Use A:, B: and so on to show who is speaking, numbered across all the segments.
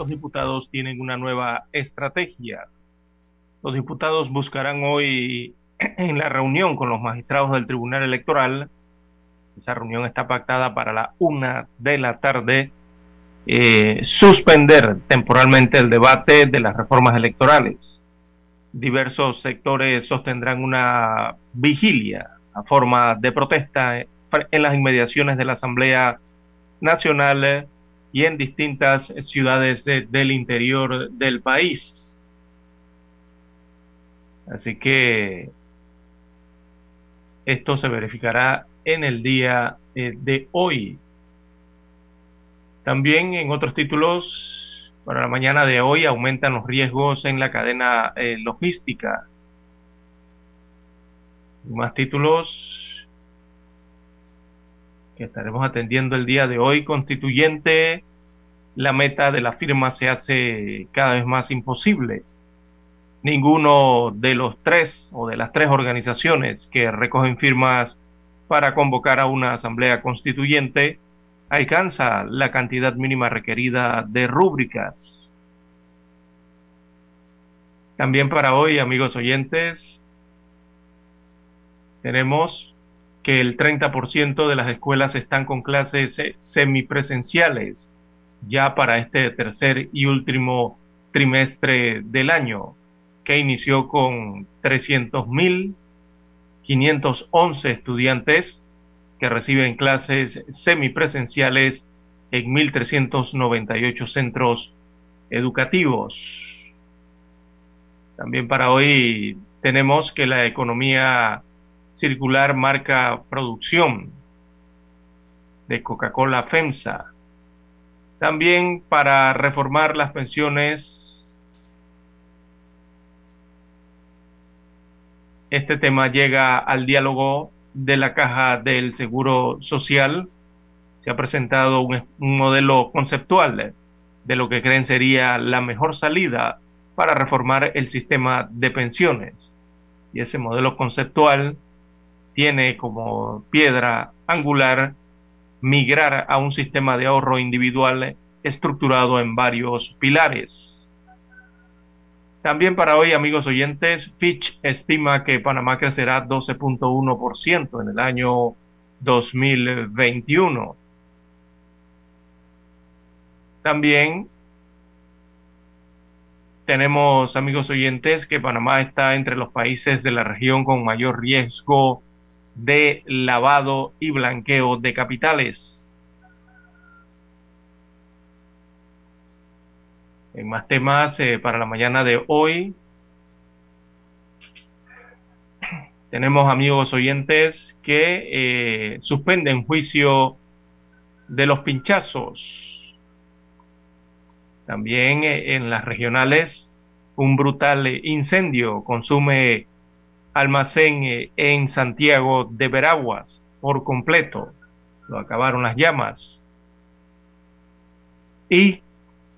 A: Los diputados tienen una nueva estrategia. Los diputados buscarán hoy en la reunión con los magistrados del Tribunal Electoral, esa reunión está pactada para la una de la tarde, eh, suspender temporalmente el debate de las reformas electorales. Diversos sectores sostendrán una vigilia a forma de protesta en las inmediaciones de la Asamblea Nacional y en distintas ciudades de, del interior del país. Así que esto se verificará en el día eh, de hoy. También en otros títulos, para la mañana de hoy aumentan los riesgos en la cadena eh, logística. Más títulos estaremos atendiendo el día de hoy. Constituyente, la meta de la firma se hace cada vez más imposible ninguno de los tres o de las tres organizaciones que recogen firmas para convocar a una asamblea constituyente alcanza la cantidad mínima requerida de rúbricas. También para hoy, amigos oyentes, tenemos que el 30% de las escuelas están con clases semipresenciales ya para este tercer y último trimestre del año que inició con 300.511 estudiantes que reciben clases semipresenciales en 1.398 centros educativos. También para hoy tenemos que la economía circular marca producción de Coca-Cola FEMSA. También para reformar las pensiones este tema llega al diálogo de la Caja del Seguro Social. Se ha presentado un, modelo conceptual de, lo que creen sería la mejor salida para reformar el sistema de pensiones. Y ese modelo conceptual tiene como piedra angular migrar a un sistema de ahorro individual estructurado en varios pilares también para hoy, amigos oyentes, Fitch estima que Panamá crecerá 12.1% en el año 2021. También tenemos, amigos oyentes, que Panamá está entre los países de la región con mayor riesgo de lavado y blanqueo de capitales. En más temas eh, para la mañana de hoy, tenemos amigos oyentes que eh, suspenden juicio de los pinchazos. También eh, en las regionales, un brutal incendio consume almacén en Santiago de Veraguas por completo. Lo acabaron las llamas. Y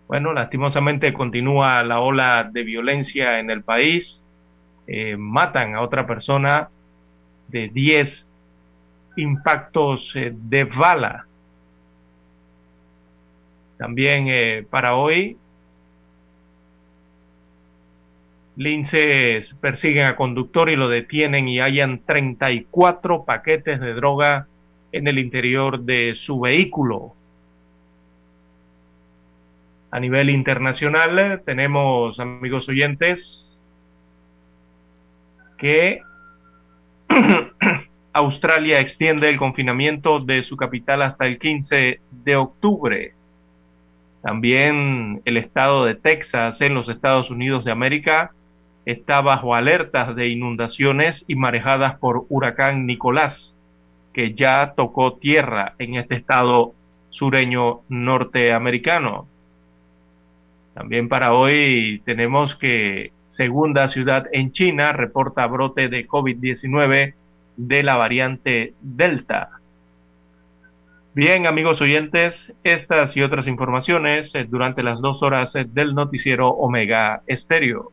A: bueno, lastimosamente continúa la ola de violencia en el país. Eh, matan a otra persona de 10 impactos eh, de bala. También eh, para hoy, linces persiguen a conductor y lo detienen y hallan 34 paquetes de droga en el interior de su vehículo. A nivel internacional tenemos, amigos oyentes, que Australia extiende el confinamiento de su capital hasta el 15 de octubre. También el estado de Texas en los Estados Unidos de América está bajo alertas de inundaciones y marejadas por huracán Nicolás, que ya tocó tierra en este estado sureño norteamericano. También para hoy tenemos que segunda ciudad en China reporta brote de COVID-19 de la variante Delta. Bien, amigos oyentes, estas y otras informaciones eh, durante las dos horas eh, del noticiero Omega Estéreo.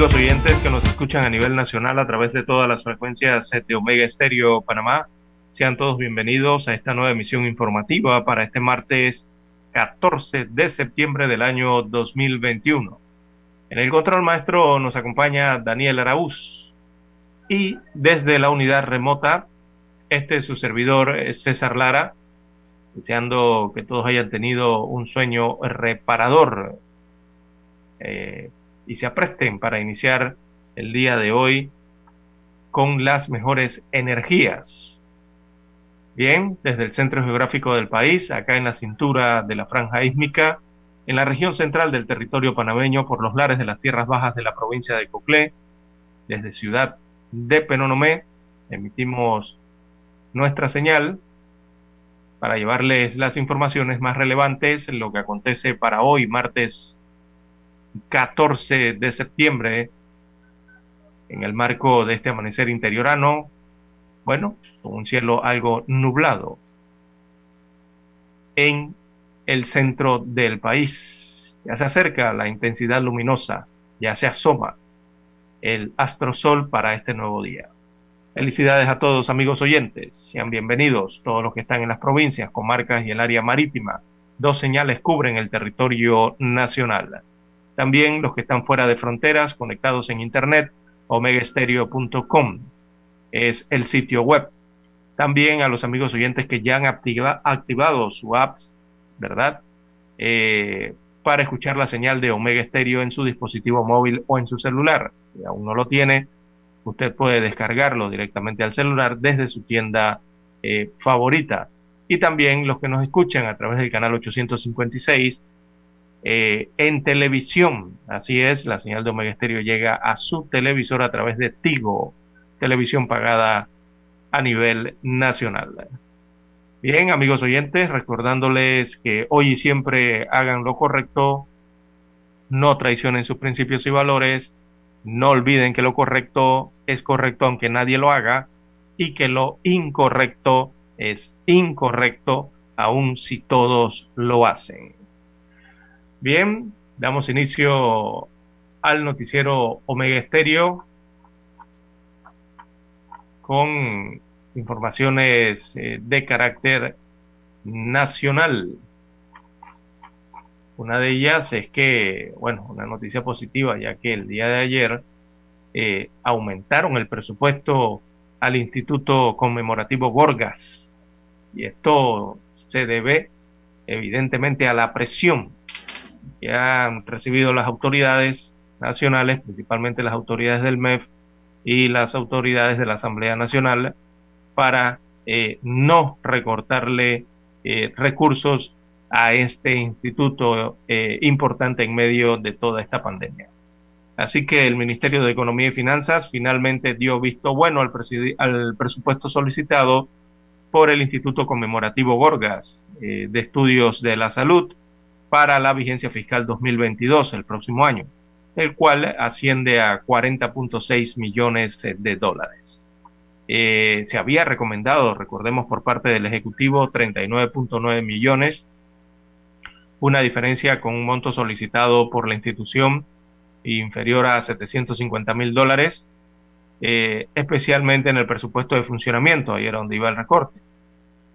A: Amigos oyentes que nos escuchan a nivel nacional a través de todas las frecuencias de Omega Estéreo Panamá. Sean todos bienvenidos a esta nueva emisión informativa para este martes 14 de septiembre del año 2021. En el control maestro nos acompaña Daniel Araúz y desde la unidad remota, este es su servidor eh, César Lara, deseando que todos hayan tenido un sueño reparador. Eh, y se apresten para iniciar el día de hoy con las mejores energías. Bien, desde el centro geográfico del país, acá en la cintura de la franja ísmica, en la región central del territorio panameño, por los lares de las tierras bajas de la provincia de Coclé, desde ciudad de Penonomé, emitimos nuestra señal para llevarles las informaciones más relevantes, lo que acontece para hoy, martes 14 de septiembre, en el marco de este amanecer interiorano, bueno, con un cielo algo nublado en el centro del país. Ya se acerca la intensidad luminosa, ya se asoma el astrosol para este nuevo día. Felicidades a todos amigos oyentes, sean bienvenidos todos los que están en las provincias, comarcas y el área marítima. Dos señales cubren el territorio nacional. También los que están fuera de fronteras, conectados en internet, omegaestereo.com es el sitio web. También a los amigos oyentes que ya han activado su apps, ¿verdad? Eh, para escuchar la señal de Omega Stereo en su dispositivo móvil o en su celular. Si aún no lo tiene, usted puede descargarlo directamente al celular desde su tienda eh, favorita. Y también los que nos escuchan a través del canal 856 eh, en televisión. Así es, la señal de Omega Estéreo llega a su televisor a través de Tigo, televisión pagada a nivel nacional. Bien, amigos oyentes, recordándoles que hoy y siempre hagan lo correcto, no traicionen sus principios y valores, no olviden que lo correcto es correcto aunque nadie lo haga y que lo incorrecto es incorrecto aun si todos lo hacen. Bien, damos inicio al noticiero Omega Estéreo con informaciones eh, de carácter nacional. Una de ellas es que, bueno, una noticia positiva, ya que el día de ayer eh, aumentaron el presupuesto al Instituto Conmemorativo Gorgas. Y esto se debe evidentemente a la presión que han recibido las autoridades nacionales, principalmente las autoridades del MEF y las autoridades de la Asamblea Nacional, para eh, no recortarle eh, recursos a este instituto eh, importante en medio de toda esta pandemia. Así que el Ministerio de Economía y Finanzas finalmente dio visto bueno al, al presupuesto solicitado por el Instituto Conmemorativo Gorgas de Estudios de la Salud para la vigencia fiscal 2022, el próximo año, el cual asciende a 40.6 millones de dólares. Eh, se había recomendado, recordemos por parte del Ejecutivo, 39.9 millones, una diferencia con un monto solicitado por la institución inferior a 750 mil dólares, eh, especialmente en el presupuesto de funcionamiento, ahí era donde iba el recorte,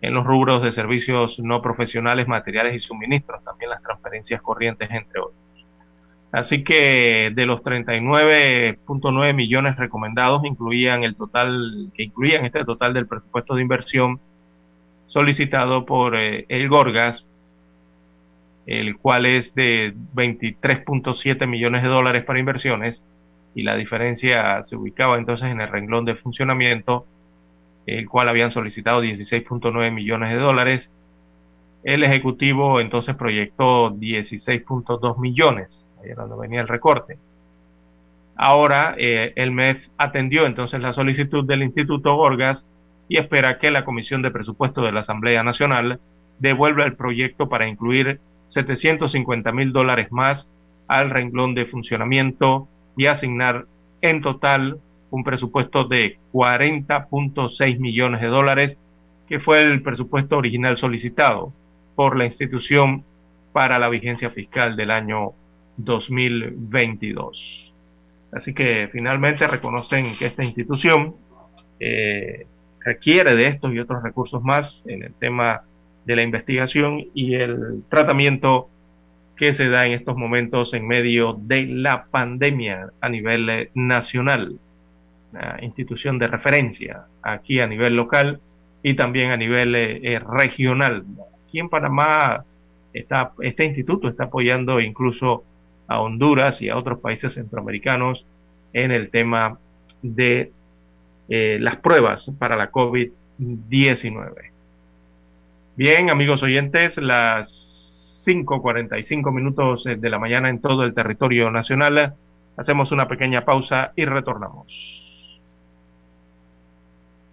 A: en los rubros de servicios no profesionales, materiales y suministros, también las transferencias corrientes, entre otros. Así que de los 39.9 millones recomendados incluían el total que incluían este total del presupuesto de inversión solicitado por eh, el Gorgas, el cual es de 23.7 millones de dólares para inversiones y la diferencia se ubicaba entonces en el renglón de funcionamiento, el cual habían solicitado 16.9 millones de dólares. El Ejecutivo entonces proyectó 16.2 millones cuando venía el recorte. Ahora eh, el MEF atendió entonces la solicitud del Instituto Gorgas y espera que la Comisión de Presupuesto de la Asamblea Nacional devuelva el proyecto para incluir 750 mil dólares más al renglón de funcionamiento y asignar en total un presupuesto de 40.6 millones de dólares, que fue el presupuesto original solicitado por la institución para la vigencia fiscal del año 2022. Así que finalmente reconocen que esta institución eh, requiere de estos y otros recursos más en el tema de la investigación y el tratamiento que se da en estos momentos en medio de la pandemia a nivel eh, nacional, institución de referencia aquí a nivel local y también a nivel eh, regional. Aquí en Panamá está, este instituto está apoyando incluso a Honduras y a otros países centroamericanos en el tema de eh, las pruebas para la COVID-19. Bien, amigos oyentes, las 5.45 minutos de la mañana en todo el territorio nacional. Hacemos una pequeña pausa y retornamos.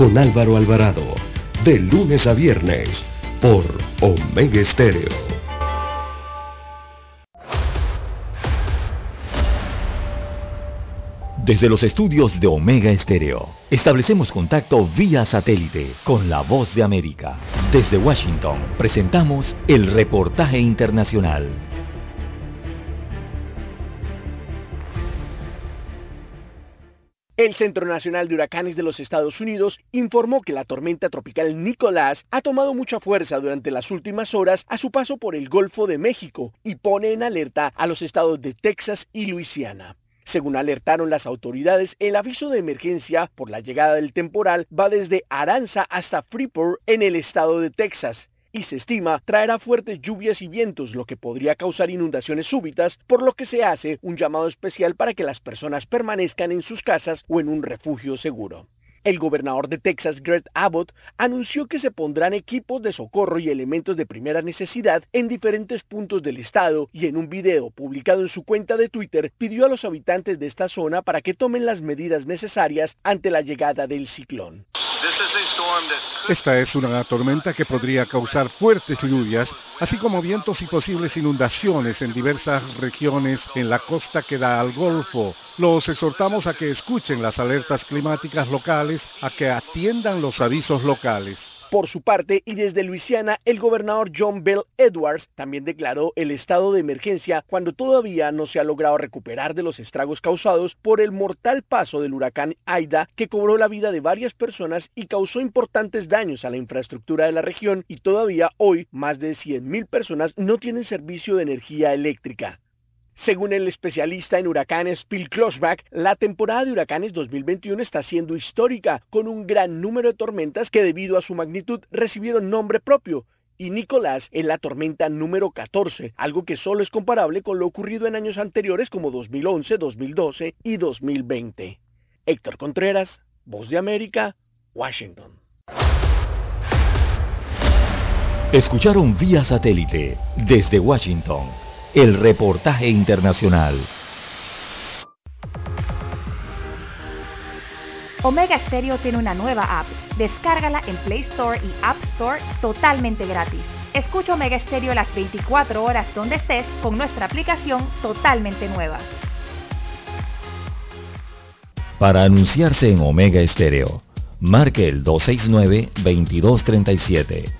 B: Con Álvaro Alvarado. De lunes a viernes por Omega Estéreo.
C: Desde los estudios de Omega Estéreo, establecemos contacto vía satélite con la voz de América. Desde Washington, presentamos el reportaje internacional.
D: El Centro Nacional de Huracanes de los Estados Unidos informó que la tormenta tropical Nicolás ha tomado mucha fuerza durante las últimas horas a su paso por el Golfo de México y pone en alerta a los estados de Texas y Luisiana. Según alertaron las autoridades, el aviso de emergencia por la llegada del temporal va desde Aranza hasta Freeport en el estado de Texas y se estima traerá fuertes lluvias y vientos, lo que podría causar inundaciones súbitas, por lo que se hace un llamado especial para que las personas permanezcan en sus casas o en un refugio seguro. El gobernador de Texas, Greg Abbott, anunció que se pondrán equipos de socorro y elementos de primera necesidad en diferentes puntos del estado y en un video publicado en su cuenta de Twitter pidió a los habitantes de esta zona para que tomen las medidas necesarias ante la llegada del ciclón.
E: Esta es una tormenta que podría causar fuertes lluvias, así como vientos y posibles inundaciones en diversas regiones en la costa que da al Golfo. Los exhortamos a que escuchen las alertas climáticas locales, a que atiendan los avisos locales.
D: Por su parte, y desde Luisiana, el gobernador John Bell Edwards también declaró el estado de emergencia cuando todavía no se ha logrado recuperar de los estragos causados por el mortal paso del huracán Aida que cobró la vida de varias personas y causó importantes daños a la infraestructura de la región y todavía hoy más de 100.000 personas no tienen servicio de energía eléctrica. Según el especialista en huracanes Bill Kloschbach, la temporada de huracanes 2021 está siendo histórica, con un gran número de tormentas que debido a su magnitud recibieron nombre propio, y Nicolás es la tormenta número 14, algo que solo es comparable con lo ocurrido en años anteriores como 2011, 2012 y 2020. Héctor Contreras, Voz de América, Washington.
C: Escucharon vía satélite desde Washington el reportaje internacional.
F: Omega Stereo tiene una nueva app. Descárgala en Play Store y App Store totalmente gratis. Escucha Omega Stereo las 24 horas donde estés con nuestra aplicación totalmente nueva.
C: Para anunciarse en Omega Stereo, marque el 269-2237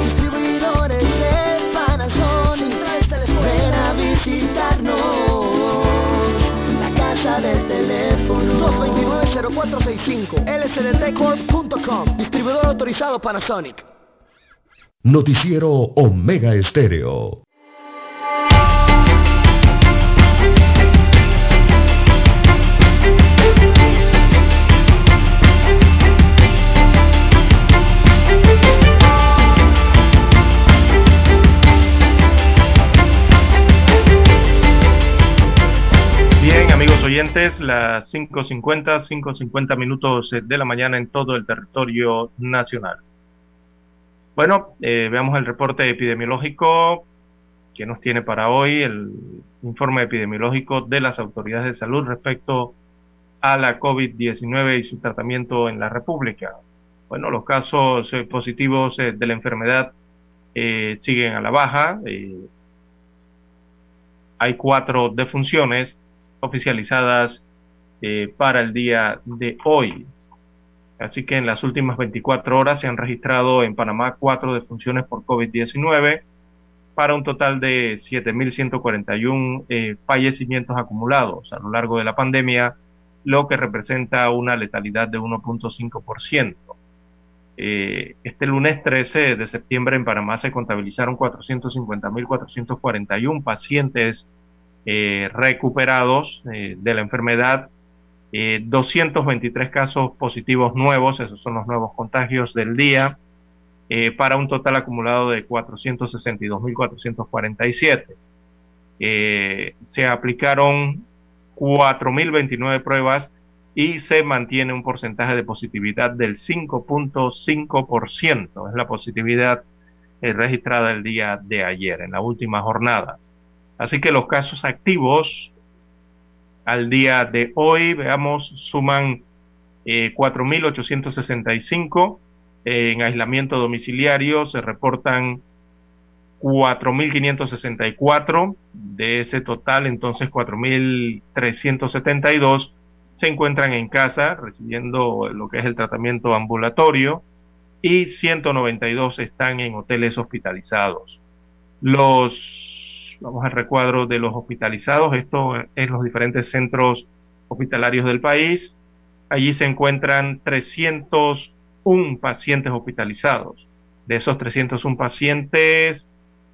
G: 229-0465 lsdtcorp.com Distribuidor autorizado Panasonic.
B: Noticiero Omega Estéreo
A: oyentes, las 5.50, 5.50 minutos de la mañana en todo el territorio nacional. Bueno, eh, veamos el reporte epidemiológico que nos tiene para hoy, el informe epidemiológico de las autoridades de salud respecto a la COVID-19 y su tratamiento en la República. Bueno, los casos eh, positivos eh, de la enfermedad siguen a la baja. hay cuatro defunciones oficializadas eh, para el día de hoy. Así que en las últimas 24 horas se han registrado en Panamá cuatro defunciones por COVID-19 para un total de 7.141 eh, fallecimientos acumulados a lo largo de la pandemia, lo que representa una letalidad de 1.5%. Eh, este lunes 13 de septiembre en Panamá se contabilizaron 450.441 pacientes eh, recuperados eh, de la enfermedad, 223 eh, casos positivos nuevos, esos son los nuevos contagios del día, para un total acumulado de 462.447. se aplicaron 4.029 pruebas y se mantiene un porcentaje de positividad del 5.5%. Es la positividad registrada el día de ayer, en la última jornada. Así que los casos activos al día de hoy, veamos, suman 4.865 eh, en aislamiento domiciliario, se reportan 4.564, de ese total entonces 4.372 se encuentran en casa recibiendo lo que es el tratamiento ambulatorio y 192 están en hoteles hospitalizados. Los Vamos al recuadro de los hospitalizados, esto en los diferentes centros hospitalarios del país. Allí se encuentran 301 pacientes hospitalizados. De esos 301 pacientes,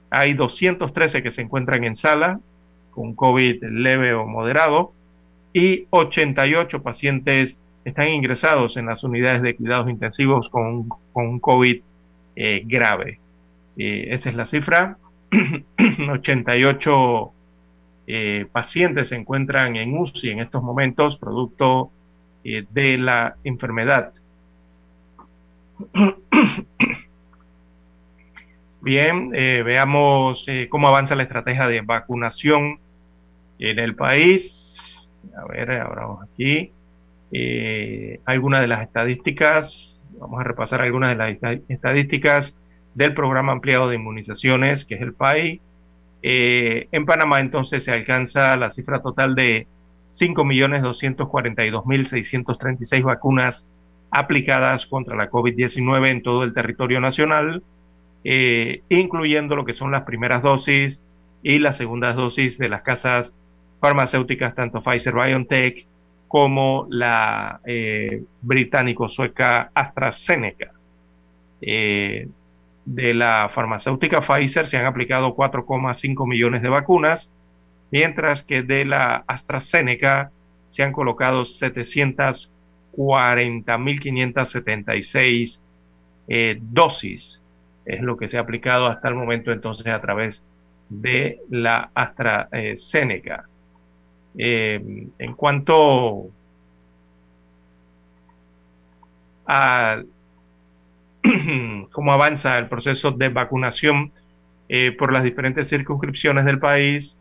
A: hay 213 que se encuentran en sala con COVID leve o moderado y 88 pacientes están ingresados en las unidades de cuidados intensivos con, con COVID eh, grave. Eh, esa es la cifra. 88 eh, pacientes se encuentran en UCI en estos momentos, producto de la enfermedad. Bien, veamos cómo avanza la estrategia de vacunación en el país. A ver, ahora vamos aquí. algunas de las estadísticas, vamos a repasar algunas de las estadísticas del programa ampliado de inmunizaciones, que es el PAI. Eh, en Panamá entonces se alcanza la cifra total de 5.242.636 vacunas aplicadas contra la COVID-19 en todo el territorio nacional, eh, incluyendo lo que son las primeras dosis y las segundas dosis de las casas farmacéuticas, tanto Pfizer BioNTech como la eh, británico-sueca AstraZeneca. De la farmacéutica Pfizer se han aplicado 4,5 millones de vacunas, mientras que de la AstraZeneca se han colocado 740.576 eh, dosis. Es lo que se ha aplicado hasta el momento entonces a través de la AstraZeneca. Eh, en cuanto a cómo avanza el proceso de vacunación eh, por las diferentes circunscripciones del país.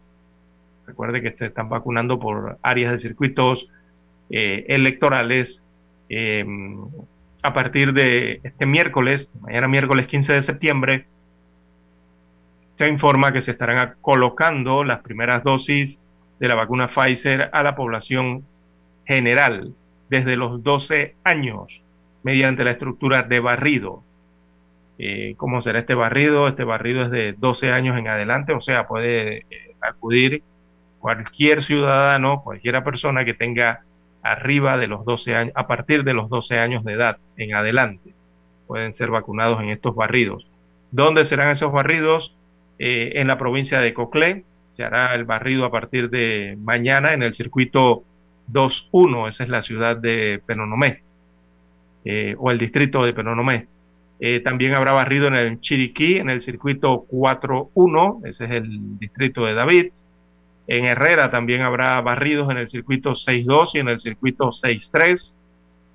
A: Recuerde que se están vacunando por áreas de circuitos eh, electorales. Em, a partir de este miércoles, mañana miércoles 15 de septiembre, se informa que se estarán colocando las primeras dosis de la vacuna Pfizer a la población general desde los 12 años mediante la estructura de barrido. Eh, ¿Cómo será este barrido? Este barrido es de 12 años en adelante, o sea, puede eh, acudir cualquier ciudadano, cualquiera persona que tenga arriba de los 12 años, a partir de los 12 años de edad en adelante, pueden ser vacunados en estos barridos. ¿Dónde serán esos barridos? Eh, en la provincia de Coclé, se hará el barrido a partir de mañana en el circuito 2.1, esa es la ciudad de Penonomé. Eh, o el distrito de Penonomé. Eh, también habrá barrido en el Chiriquí, en el circuito 4-1, ese es el distrito de David. En Herrera también habrá barridos en el circuito 6-2 y en el circuito 6-3.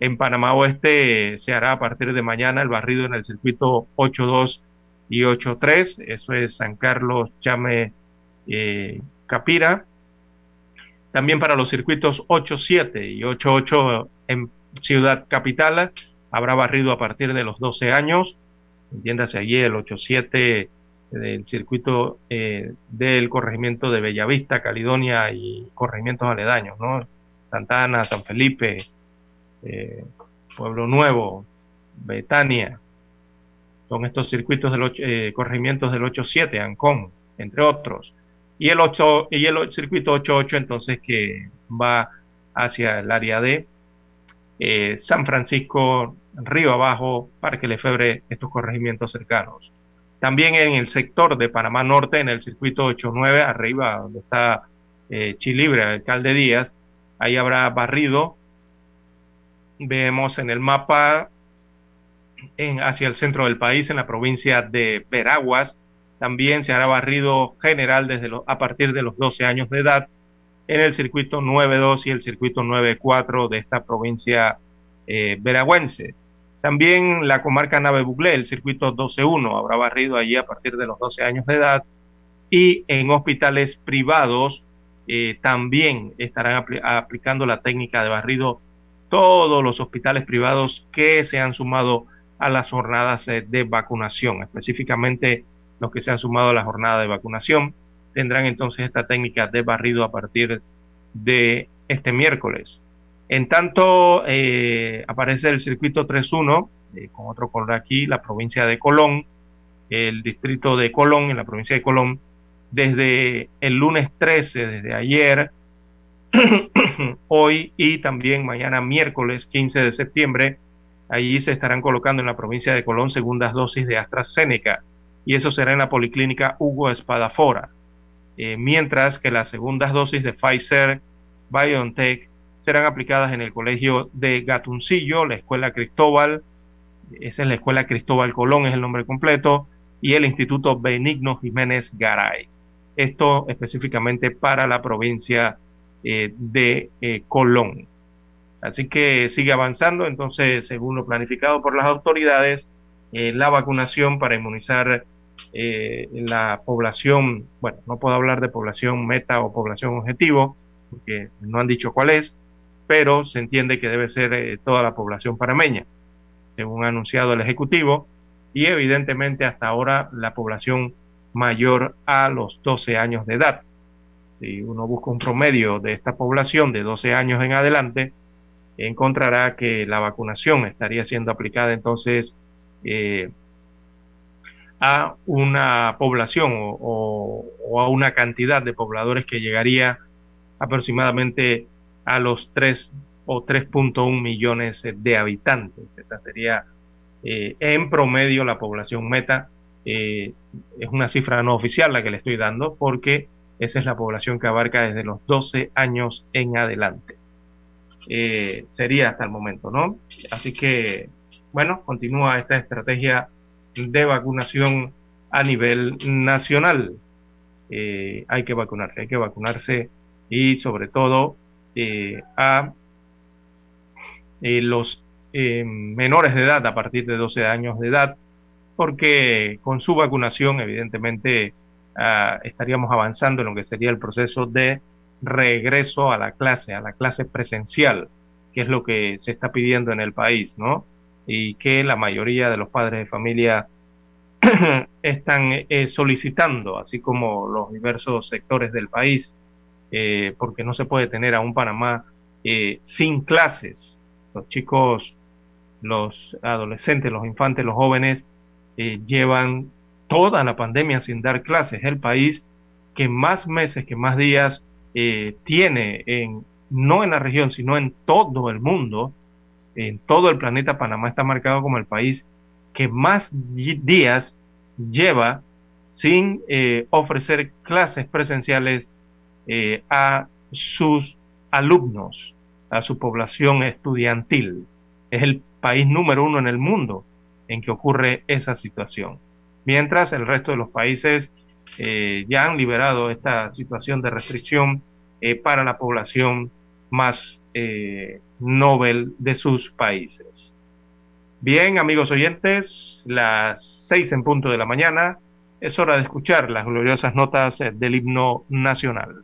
A: En Panamá Oeste se hará a partir de mañana el barrido en el circuito 8-2 y 8-3. Eso es San Carlos, Chame, eh, Capira. También para los circuitos 8-7 y 8-8 en Ciudad Capital habrá barrido a partir de los 12 años, entiéndase allí el 87 del circuito eh, del corregimiento de Bellavista, Caledonia y corregimientos aledaños, ¿no? Santana, San Felipe, eh, Pueblo Nuevo, Betania, son estos circuitos de eh, corregimientos del 87, Ancón, entre otros. Y el, 8, y el circuito 88 entonces que va hacia el área de eh, San Francisco, Río Abajo, Parque Lefebre, estos corregimientos cercanos. También en el sector de Panamá Norte, en el circuito 89, arriba donde está eh, Chilibre, alcalde Díaz, ahí habrá barrido. Vemos en el mapa hacia el centro del país, en la provincia de Veraguas, también se hará barrido general desde a partir de los 12 años de edad en el circuito 92 y el circuito 94 de esta provincia eh, veragüense. También la comarca Nave Buglé, el circuito 12-1, habrá barrido allí a partir de los 12 años de edad. Y en hospitales privados eh, también estarán aplicando la técnica de barrido todos los hospitales privados que se han sumado a las jornadas eh, de vacunación, específicamente los que se han sumado a la jornada de vacunación tendrán entonces esta técnica de barrido a partir de este miércoles. En tanto, eh, aparece el circuito 3.1, eh, con otro color aquí, la provincia de Colón, el distrito de Colón, en la provincia de Colón, desde el lunes 13, desde ayer, hoy y también mañana miércoles 15 de septiembre, allí se estarán colocando en la provincia de Colón segundas dosis de AstraZeneca y eso será en la policlínica Hugo Espadafora. Eh, mientras que las segundas dosis de Pfizer BioNTech serán aplicadas en el Colegio de Gatuncillo, la Escuela Cristóbal, esa es la Escuela Cristóbal Colón, es el nombre completo, y el Instituto Benigno Jiménez Garay. Esto específicamente para la provincia eh, de eh, Colón. Así que sigue avanzando, entonces, según lo planificado por las autoridades, la vacunación para inmunizar la población, bueno, no puedo hablar de población meta o población objetivo, porque no han dicho cuál es, pero se entiende que debe ser toda la población parameña, según ha anunciado el Ejecutivo, y evidentemente hasta ahora la población mayor a los 12 años de edad. Si uno busca un promedio de esta población de 12 años en adelante, encontrará que la vacunación estaría siendo aplicada entonces eh, a una población o, a una cantidad de pobladores que llegaría aproximadamente a los 3 o 3.1 millones de habitantes. Esa sería eh, en promedio la población meta. Eh, es una cifra no oficial la que le estoy dando porque esa es la población que abarca desde los 12 años en adelante. Eh, sería hasta el momento, ¿no? Así que, bueno, continúa esta estrategia de vacunación a nivel nacional. Eh, hay que vacunarse, hay que vacunarse y sobre todo eh, a los menores de edad a partir de 12 años de edad, porque con su vacunación evidentemente Ah, estaríamos avanzando en lo que sería el proceso de regreso a la clase, a la clase presencial, que es lo que se está pidiendo en el país, ¿no? Y que la mayoría de los padres de familia están eh, solicitando, así como los diversos sectores del país, eh, porque no se puede tener a un Panamá eh, sin clases. Los chicos, los adolescentes, los infantes, los jóvenes llevan toda la pandemia sin dar clases. Es el país que más meses, que más días eh, tiene, en, no en la región, sino en todo el mundo, en todo el planeta. Panamá está marcado como el país que más días lleva sin eh, ofrecer clases presenciales eh, a sus alumnos, a su población estudiantil. Es el país número uno en el mundo en que ocurre esa situación mientras el resto de los países eh, ya han liberado esta situación de restricción eh, para la población más eh, noble de sus países. Bien, amigos oyentes, las seis en punto de la mañana, es hora de escuchar las gloriosas notas del himno nacional.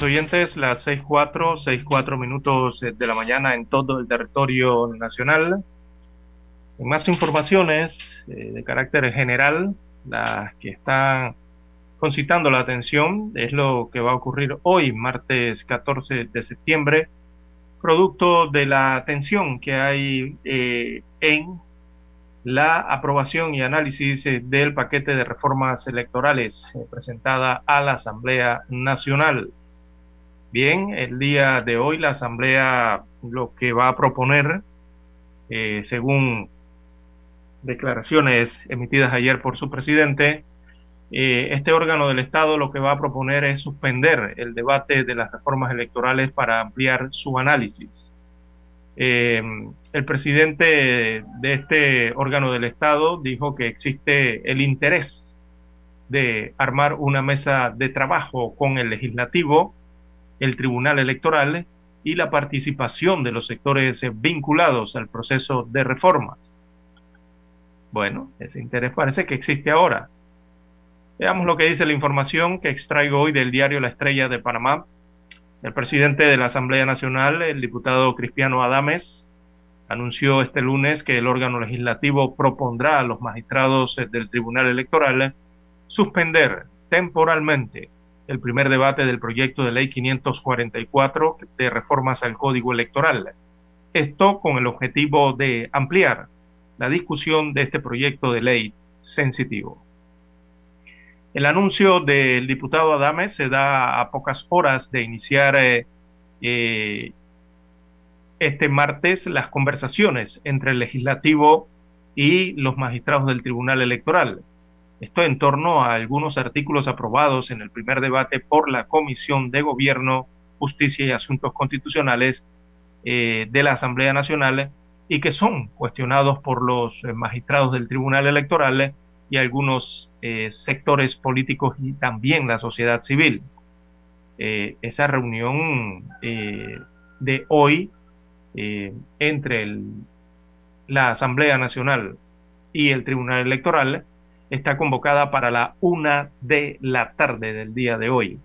A: Amigos oyentes, las 6.4, 6.4 minutos de la mañana en todo el territorio nacional. Más informaciones eh, de carácter general, las que están concitando la atención es lo que va a ocurrir hoy, martes 14 de septiembre, producto de la tensión que hay eh, en la aprobación y análisis eh, del paquete de reformas electorales presentada a la Asamblea Nacional. Bien, el día de hoy la Asamblea lo que va a proponer, eh, según declaraciones emitidas ayer por su presidente, eh, este órgano del Estado lo que va a proponer es suspender el debate de las reformas electorales para ampliar su análisis. Eh, el presidente de este órgano del Estado dijo que existe el interés de armar una mesa de trabajo con el legislativo el Tribunal Electoral y la participación de los sectores vinculados al proceso de reformas. Bueno, ese interés parece que existe ahora. Veamos lo que dice la información que extraigo hoy del diario La Estrella de Panamá. El presidente de la Asamblea Nacional, el diputado Cristiano Adames, anunció este lunes que el órgano legislativo propondrá a los magistrados del Tribunal Electoral suspender temporalmente el primer debate del proyecto de ley 544 de reformas al Código Electoral. Esto con el objetivo de ampliar la discusión de este proyecto de ley sensitivo. El anuncio del diputado Adame se da a pocas horas de iniciar eh, eh, este martes las conversaciones entre el legislativo y los magistrados del Tribunal Electoral. Esto en torno a algunos artículos aprobados en el primer debate por la Comisión de Gobierno, Justicia y Asuntos Constitucionales eh, de la Asamblea Nacional y que son cuestionados por los eh, magistrados del Tribunal Electoral y algunos eh, sectores políticos y también la sociedad civil. esa reunión de hoy entre la Asamblea Nacional y el Tribunal Electoral está convocada para la una de la tarde del día de hoy.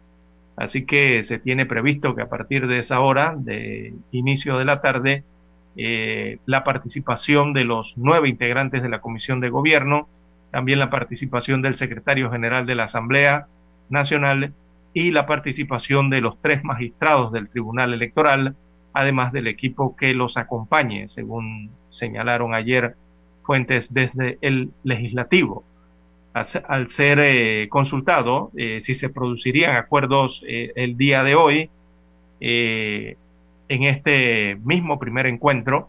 A: Así que se tiene previsto que a partir de esa hora, de inicio de la tarde, eh, la participación de los nueve integrantes de la Comisión de Gobierno, también la participación del secretario general de la Asamblea Nacional y la participación de los tres magistrados del Tribunal Electoral, además del equipo que los acompañe, según señalaron ayer fuentes desde el legislativo al ser eh, consultado eh, si se producirían acuerdos eh, el día de hoy en este mismo primer encuentro,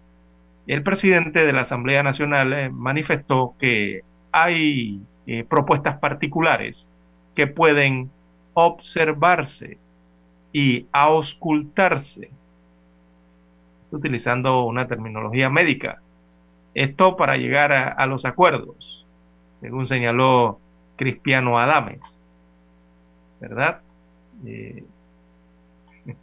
A: el presidente de la Asamblea Nacional manifestó que hay propuestas particulares que pueden observarse y auscultarse, utilizando una terminología médica. Esto para llegar a los acuerdos según señaló Cristiano Adames. ¿Verdad? Eh,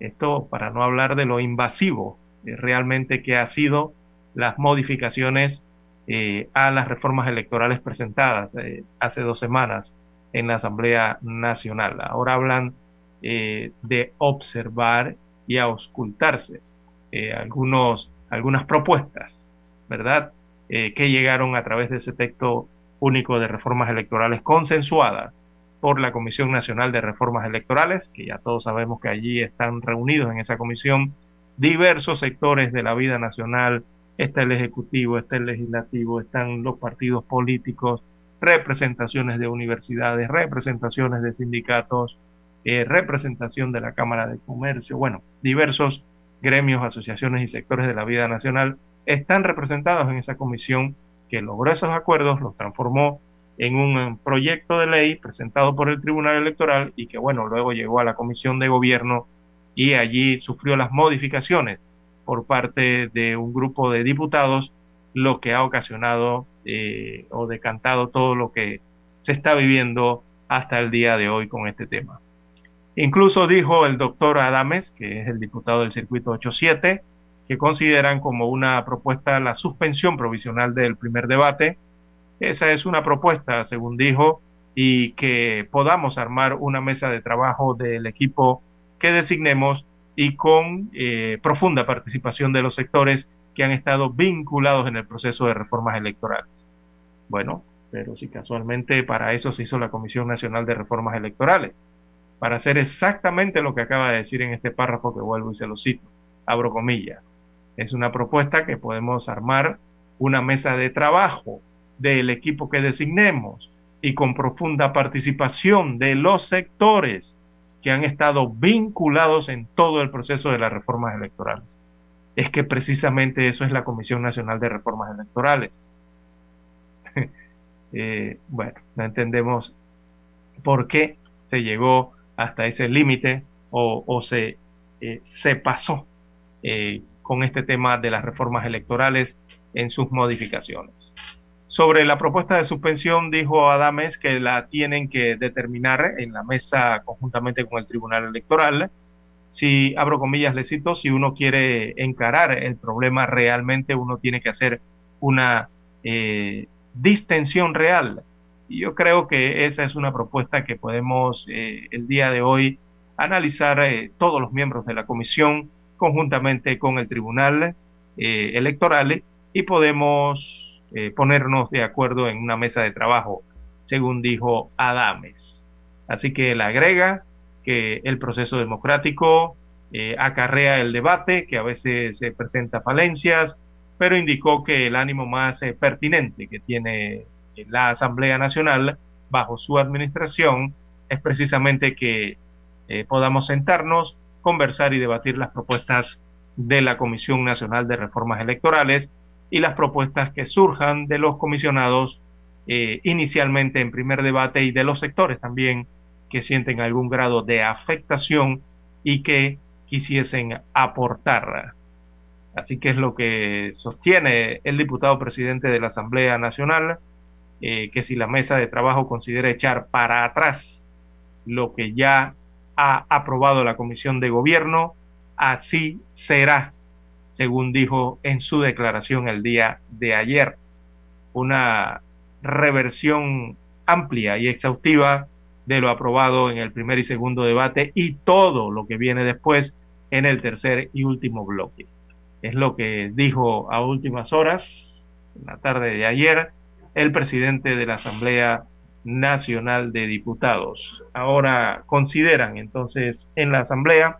A: esto para no hablar de lo invasivo eh, realmente que ha sido las modificaciones eh, a las reformas electorales presentadas hace dos semanas en la Asamblea Nacional. Ahora hablan de observar y auscultarse algunos, algunas propuestas, ¿verdad? que llegaron a través de ese texto único de reformas electorales consensuadas por la Comisión Nacional de Reformas Electorales, que ya todos sabemos que allí están reunidos en esa comisión diversos sectores de la vida nacional. Está el Ejecutivo, está el Legislativo, están los partidos políticos, representaciones de universidades, representaciones de sindicatos, eh, representación de la Cámara de Comercio, bueno, diversos gremios, asociaciones y sectores de la vida nacional están representados en esa comisión que logró esos acuerdos, los transformó en un proyecto de ley presentado por el Tribunal Electoral y que, bueno, luego llegó a la Comisión de Gobierno y allí sufrió las modificaciones por parte de un grupo de diputados, lo que ha ocasionado eh, o decantado todo lo que se está viviendo hasta el día de hoy con este tema. Incluso dijo el doctor Adames, que es el diputado del circuito 87, que consideran como una propuesta la suspensión provisional del primer debate. Esa es una propuesta, según dijo, y que podamos armar una mesa de trabajo del equipo que designemos y con eh, profunda participación de los sectores que han estado vinculados en el proceso de reformas electorales. Bueno, pero si casualmente para eso se hizo la Comisión Nacional de Reformas Electorales, para hacer exactamente lo que acaba de decir en este párrafo que vuelvo y se lo cito, abro comillas. Es una propuesta que podemos armar una mesa de trabajo del equipo que designemos y con profunda participación de los sectores que han estado vinculados en todo el proceso de las reformas electorales. Es que precisamente eso es la Comisión Nacional de Reformas Electorales. eh, bueno, no entendemos por qué se llegó hasta ese límite o, se, eh, se pasó eh, con este tema de las reformas electorales en sus modificaciones. Sobre la propuesta de suspensión, dijo Adames que la tienen que determinar en la mesa conjuntamente con el Tribunal Electoral. Si, abro comillas, le cito, si uno quiere encarar el problema realmente, uno tiene que hacer una eh, distensión real. Y yo creo que esa es una propuesta que podemos eh, el día de hoy analizar eh, todos los miembros de la comisión conjuntamente con el Tribunal Electoral y podemos eh, ponernos de acuerdo en una mesa de trabajo, según dijo Adames. Así que él agrega que el proceso democrático eh, acarrea el debate, que a veces se presenta falencias, pero indicó que el ánimo más eh, pertinente que tiene la Asamblea Nacional bajo su administración es precisamente que podamos sentarnos, conversar y debatir las propuestas de la Comisión Nacional de Reformas Electorales y las propuestas que surjan de los comisionados eh, inicialmente en primer debate y de los sectores también que sienten algún grado de afectación y que quisiesen aportar. Así que es lo que sostiene el diputado presidente de la Asamblea Nacional, eh, que si la mesa de trabajo considera echar para atrás lo que ya ha aprobado la Comisión de Gobierno, así será según dijo en su declaración el día de ayer. Una reversión amplia y exhaustiva de lo aprobado en el primer y segundo debate y todo lo que viene después en el tercer y último bloque. Es lo que dijo a últimas horas, en la tarde de ayer, el presidente de la Asamblea Nacional de Diputados. Ahora consideran entonces en la Asamblea,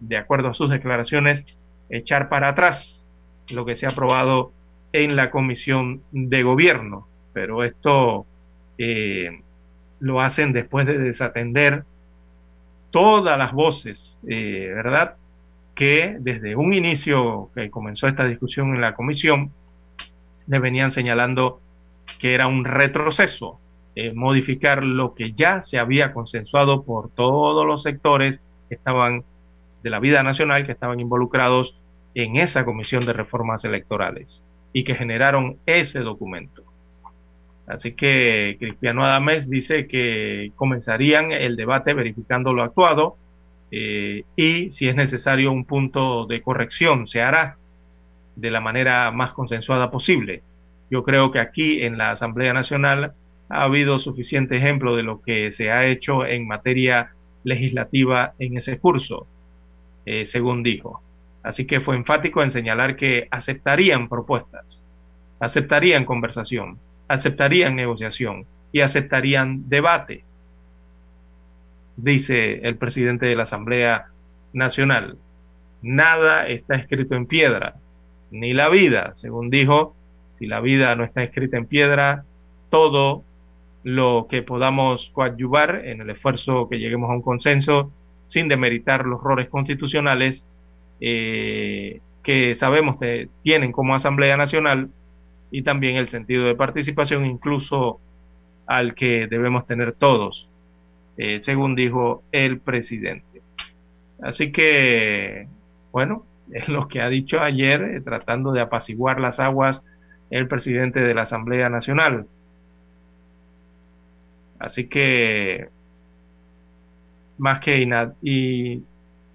A: de acuerdo a sus declaraciones, echar para atrás lo que se ha aprobado en la comisión de gobierno. Pero esto eh, lo hacen después de desatender todas las voces, eh, ¿verdad? Que desde un inicio que comenzó esta discusión en la comisión, le venían señalando que era un retroceso, eh, modificar lo que ya se había consensuado por todos los sectores que estaban de la vida nacional, que estaban involucrados en esa comisión de reformas electorales y que generaron ese documento. Así que Cristiano Adames dice que comenzarían el debate verificando lo actuado eh, y si es necesario un punto de corrección se hará de la manera más consensuada posible. Yo creo que aquí en la Asamblea Nacional ha habido suficiente ejemplo de lo que se ha hecho en materia legislativa en ese curso, eh, según dijo. Así que fue enfático en señalar que aceptarían propuestas, aceptarían conversación, aceptarían negociación y aceptarían debate, dice el presidente de la Asamblea Nacional. Nada está escrito en piedra. ni la vida. Según dijo, si la vida no está escrita en piedra, todo lo que podamos coadyuvar en el esfuerzo que lleguemos a un consenso sin demeritar los roles constitucionales eh, que sabemos que tienen como Asamblea Nacional y también el sentido de participación incluso al que debemos tener todos, eh, según dijo el presidente. Así que, bueno, es lo que ha dicho ayer, eh, tratando de apaciguar las aguas el presidente de la Asamblea Nacional. Así que, más que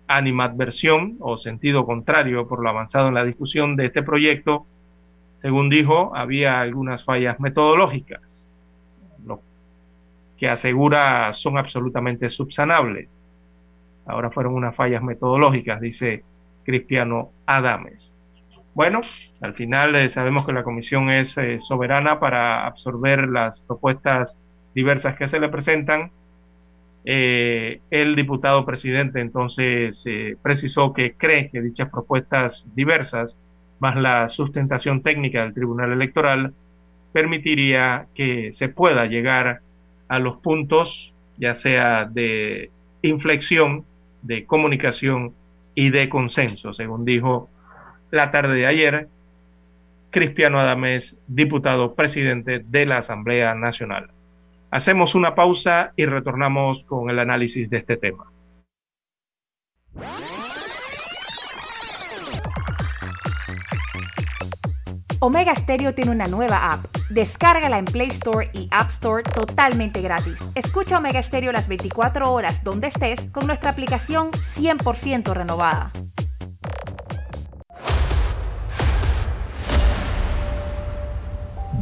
A: animadversión o sentido contrario por lo avanzado en la discusión de este proyecto, según dijo, había algunas fallas metodológicas, que asegura son absolutamente subsanables. Ahora fueron unas fallas metodológicas, dice Cristiano Adames. Bueno, al final eh, sabemos que la comisión es eh, soberana para absorber las propuestas diversas que se le presentan. Eh, el diputado presidente entonces precisó que cree que dichas propuestas diversas, más la sustentación técnica del Tribunal Electoral, permitiría que se pueda llegar a los puntos, ya sea de inflexión, de comunicación y de consenso, según dijo la tarde de ayer Cristiano Adames, diputado presidente de la Asamblea Nacional. Hacemos una pausa y retornamos con el análisis de este tema.
F: Omega Stereo tiene una nueva app. Descárgala en Play Store y App Store totalmente gratis. Escucha Omega Stereo las 24 horas donde estés con nuestra aplicación 100% renovada.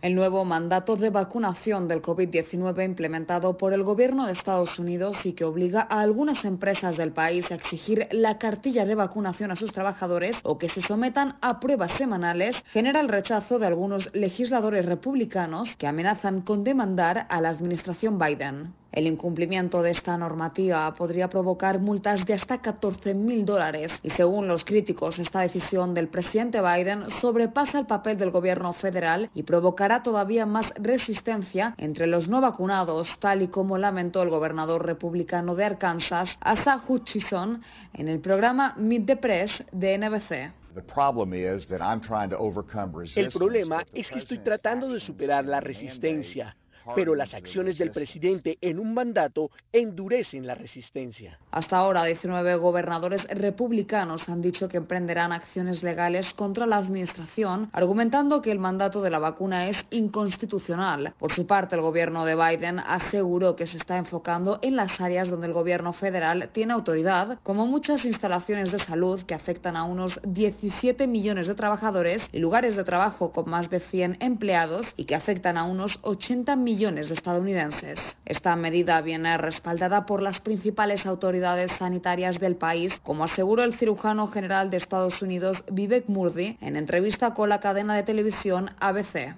H: El nuevo mandato de vacunación del COVID-19 implementado por el gobierno de Estados Unidos y que obliga a algunas empresas del país a exigir la cartilla de vacunación a sus trabajadores o que se sometan a pruebas semanales genera el rechazo de algunos legisladores republicanos que amenazan con demandar a la administración Biden. El incumplimiento de esta normativa podría provocar multas de hasta 14.000 dólares y según los críticos esta decisión del presidente Biden sobrepasa el papel del gobierno federal y provocará todavía más resistencia entre los no vacunados, tal y como lamentó el gobernador republicano de Arkansas, Asa Hutchison, en el programa Meet the Press de NBC.
D: El problema es que estoy tratando de superar la resistencia pero las acciones del presidente en un mandato endurecen la resistencia.
H: Hasta ahora, 19 gobernadores republicanos han dicho que emprenderán acciones legales contra la administración, argumentando que el mandato de la vacuna es inconstitucional. Por su parte, el gobierno de Biden aseguró que se está enfocando en las áreas donde el gobierno federal tiene autoridad, como muchas instalaciones de salud que afectan a unos 17 millones de trabajadores y lugares de trabajo con más de 100 empleados y que afectan a unos 80 millones millones de estadounidenses. Esta medida viene respaldada por las principales autoridades sanitarias del país, como aseguró el cirujano general de Estados Unidos Vivek Murthy en entrevista con la cadena de televisión ABC.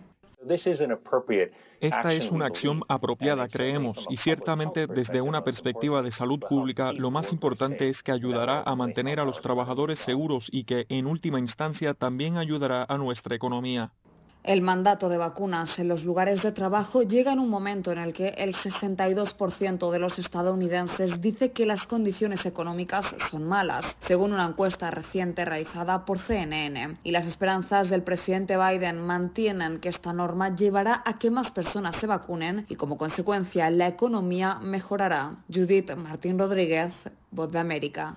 I: Esta es una acción apropiada, creemos, y ciertamente desde una perspectiva de salud pública, lo más importante es que ayudará a mantener a los trabajadores seguros y que, en última instancia, también ayudará a nuestra economía.
H: El mandato de vacunas en los lugares de trabajo llega en un momento en el que el 62% de los estadounidenses dice que las condiciones económicas son malas, según una encuesta reciente realizada por CNN. Y las esperanzas del presidente Biden mantienen que esta norma llevará a que más personas se vacunen y como consecuencia la economía mejorará. Judith Martín Rodríguez, Voz de América.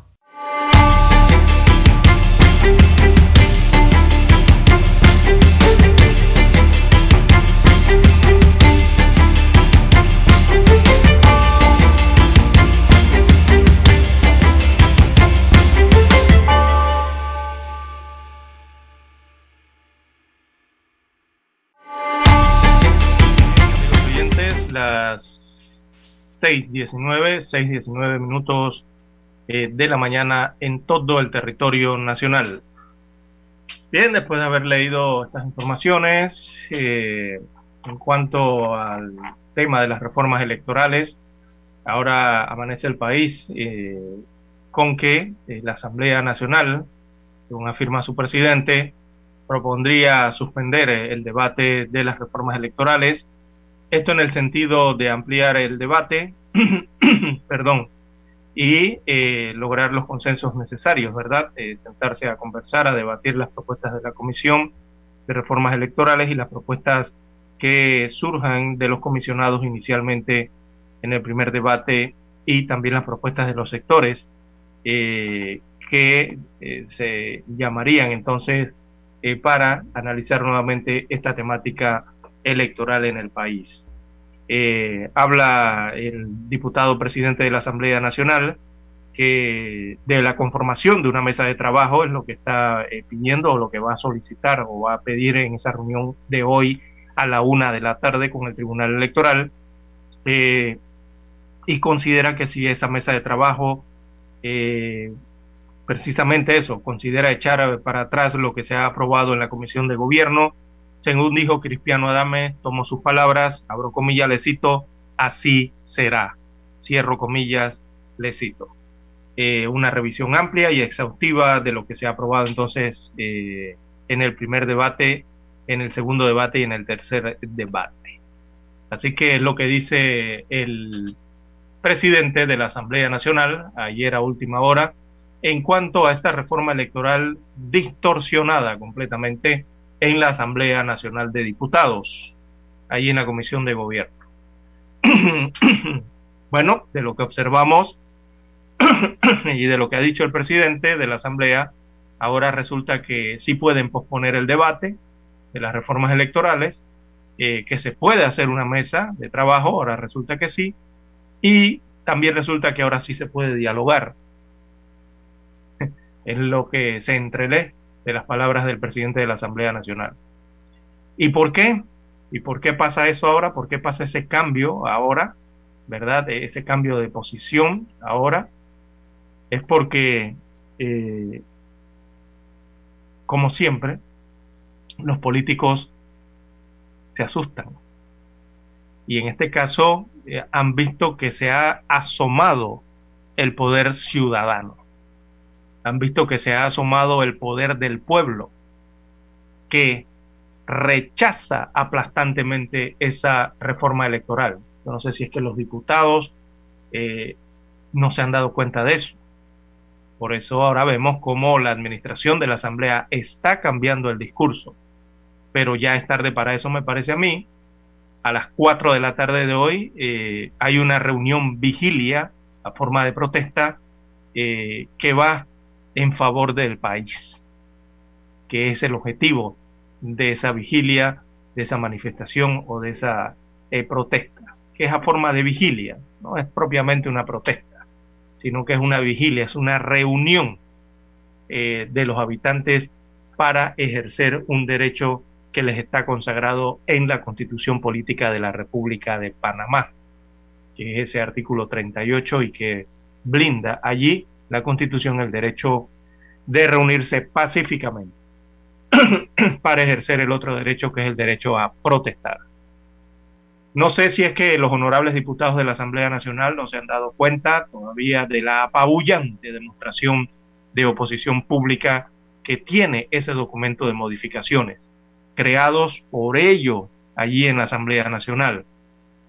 A: 6.19, 6.19 minutos eh, de la mañana en todo el territorio nacional. Bien, después de haber leído estas informaciones eh, en cuanto al tema de las reformas electorales, ahora amanece el país eh, con que la Asamblea Nacional, según afirma su presidente, propondría suspender el debate de las reformas electorales esto en el sentido de ampliar el debate, perdón, y eh, lograr los consensos necesarios, ¿verdad? Eh, sentarse a conversar, a debatir las propuestas de la Comisión de Reformas Electorales y las propuestas que surjan de los comisionados inicialmente en el primer debate y también las propuestas de los sectores eh, que se llamarían entonces para analizar nuevamente esta temática electoral en el país. Eh, habla el diputado presidente de la Asamblea Nacional que de la conformación de una mesa de trabajo es lo que está eh, pidiendo o lo que va a solicitar o va a pedir en esa reunión de hoy a la una de la tarde con el Tribunal Electoral eh, y considera que si esa mesa de trabajo precisamente eso, considera echar para atrás lo que se ha aprobado en la Comisión de Gobierno, según dijo Cristiano Adame, tomo sus palabras, abro comillas, le cito, así será. Cierro comillas, le cito. Eh, una revisión amplia y exhaustiva de lo que se ha aprobado entonces eh, en el primer debate, en el segundo debate y en el tercer debate. Así que es lo que dice el presidente de la Asamblea Nacional ayer a última hora en cuanto a esta reforma electoral distorsionada completamente en la Asamblea Nacional de Diputados, ahí en la Comisión de Gobierno. bueno, de lo que observamos y de lo que ha dicho el presidente de la Asamblea, ahora resulta que sí pueden posponer el debate de las reformas electorales, eh, que se puede hacer una mesa de trabajo, ahora resulta que sí, y también resulta que ahora sí se puede dialogar. es lo que se entrelee de las palabras del presidente de la Asamblea Nacional. ¿Y por qué? ¿Y por qué pasa eso ahora? ¿Por qué pasa ese cambio ahora? ¿Verdad? E-, ese cambio de posición ahora. Es porque, eh, como siempre, los políticos se asustan. Y en este caso eh, han visto que se ha asomado el poder ciudadano han visto que se ha asomado el poder del pueblo, que rechaza aplastantemente esa reforma electoral. Yo no sé si es que los diputados eh, no se han dado cuenta de eso. Por eso ahora vemos cómo la administración de la Asamblea está cambiando el discurso. Pero ya es tarde para eso, me parece a mí. A las 4 de la tarde de hoy eh, hay una reunión vigilia a forma de protesta eh, que va en favor del país, que es el objetivo de esa vigilia, de esa manifestación o de esa eh, protesta, que es a forma de vigilia, no es propiamente una protesta, sino que es una vigilia, es una reunión eh, de los habitantes para ejercer un derecho que les está consagrado en la Constitución Política de la República de Panamá, que es ese artículo 38 y que blinda allí la Constitución el derecho de reunirse pacíficamente para ejercer el otro derecho que es el derecho a protestar. No sé si es que los honorables diputados de la Asamblea Nacional no se han dado cuenta todavía de la apabullante demostración de oposición pública que tiene ese documento de modificaciones, creados por ellos allí en la Asamblea Nacional,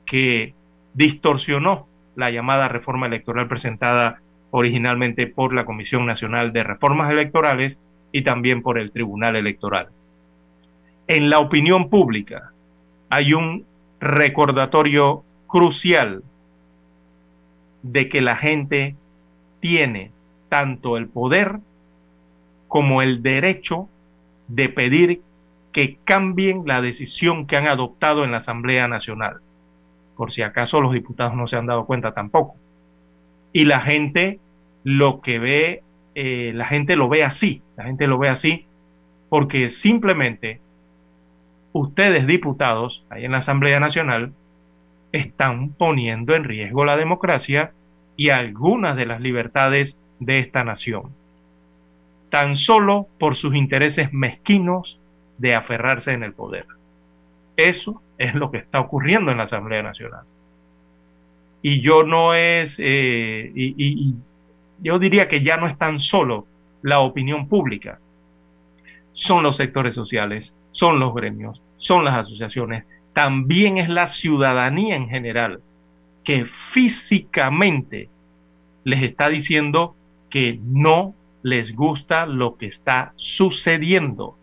A: que distorsionó la llamada reforma electoral presentada originalmente por la Comisión Nacional de Reformas Electorales y también por el Tribunal Electoral. En la opinión pública hay un recordatorio crucial de que la gente tiene tanto el poder como el derecho de pedir que cambien la decisión que han adoptado en la Asamblea Nacional. Por si acaso los diputados no se han dado cuenta tampoco. Y la gente lo que ve, eh, la gente lo ve así, la gente lo ve así porque simplemente ustedes diputados ahí en la Asamblea Nacional están poniendo en riesgo la democracia y algunas de las libertades de esta nación, tan solo por sus intereses mezquinos de aferrarse en el poder. Eso es lo que está ocurriendo en la Asamblea Nacional. Y yo no es, eh, y, yo diría que ya no es tan solo la opinión pública, son los sectores sociales, son los gremios, son las asociaciones, también es la ciudadanía en general que físicamente les está diciendo que no les gusta lo que está sucediendo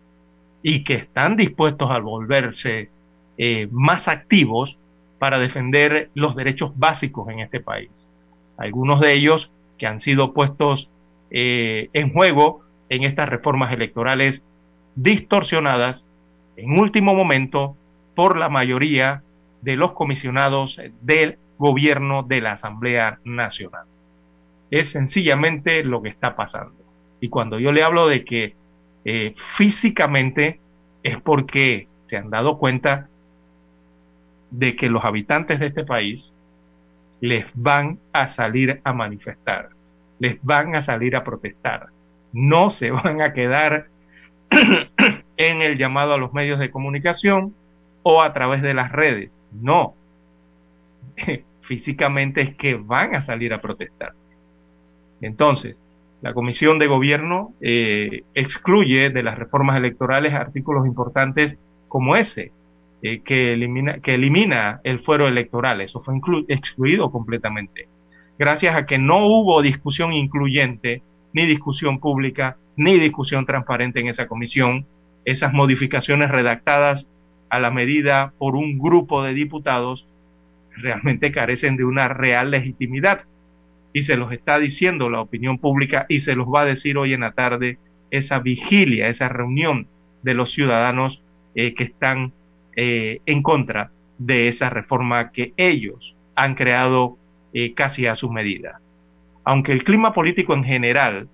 A: y que están dispuestos a volverse eh, más activos para defender los derechos básicos en este país. Algunos de ellos que han sido puestos eh, en juego en estas reformas electorales distorsionadas en último momento por la mayoría de los comisionados del gobierno de la Asamblea Nacional. Es sencillamente lo que está pasando. Y cuando yo le hablo de que eh, físicamente es porque se han dado cuenta de que los habitantes de este país les van a salir a manifestar, les van a salir a protestar, no se van a quedar en el llamado a los medios de comunicación o a través de las redes. No. Físicamente es que van a salir a protestar. Entonces, la Comisión de Gobierno eh, excluye de las reformas electorales artículos importantes como ese, eh, que, elimina, que elimina el fuero electoral. Eso fue excluido completamente. Gracias a que no hubo discusión incluyente, ni discusión pública, ni discusión transparente en esa comisión, esas modificaciones redactadas a la medida por un grupo de diputados realmente carecen de una real legitimidad. Y se los está diciendo la opinión pública y se los va a decir hoy en la tarde esa vigilia, esa reunión de los ciudadanos eh, que están eh, en contra de esa reforma que ellos han creado eh, casi a su medida. Aunque el clima político en general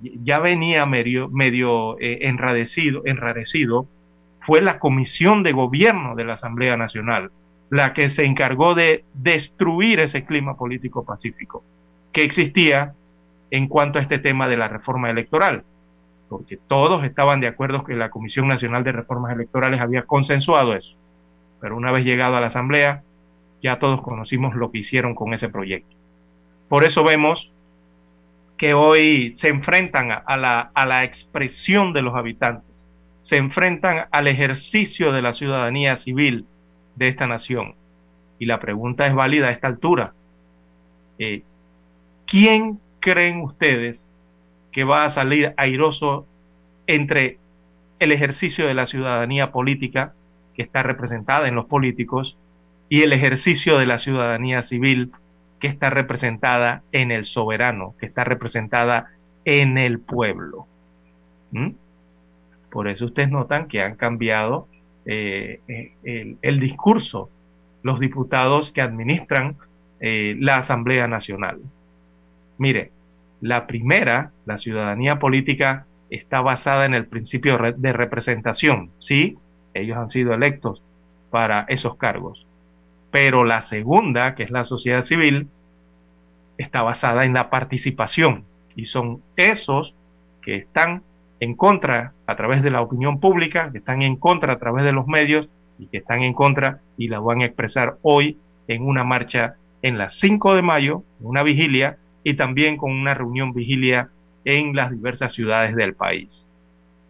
A: ya venía medio, eh, enradecido, enrarecido, fue la Comisión de Gobierno de la Asamblea Nacional la que se encargó de destruir ese clima político pacífico que existía en cuanto a este tema de la reforma electoral, porque todos estaban de acuerdo que la Comisión Nacional de Reformas Electorales había consensuado eso. Pero una vez llegado a la Asamblea, ya todos conocimos lo que hicieron con ese proyecto. Por eso vemos que hoy se enfrentan a la, a la expresión de los habitantes, se enfrentan al ejercicio de la ciudadanía civil de esta nación. Y la pregunta es válida a esta altura. Eh, ¿Quién creen ustedes que va a salir airoso entre el ejercicio de la ciudadanía política, que está representada en los políticos, y el ejercicio de la ciudadanía civil, que está representada en el soberano, que está representada en el pueblo. ¿Mm? Por eso ustedes notan que han cambiado eh, eh, el, discurso los diputados que administran eh, la Asamblea Nacional. Mire, la primera, la ciudadanía política, está basada en el principio de representación, ¿sí? Ellos han sido electos para esos cargos. Pero la segunda, que es la sociedad civil, está basada en la participación y son esos que están en contra a través de la opinión pública, que están en contra a través de los medios y que están en contra y la van a expresar hoy en una marcha en las 5 de mayo, una vigilia y también con una reunión vigilia en las diversas ciudades del país.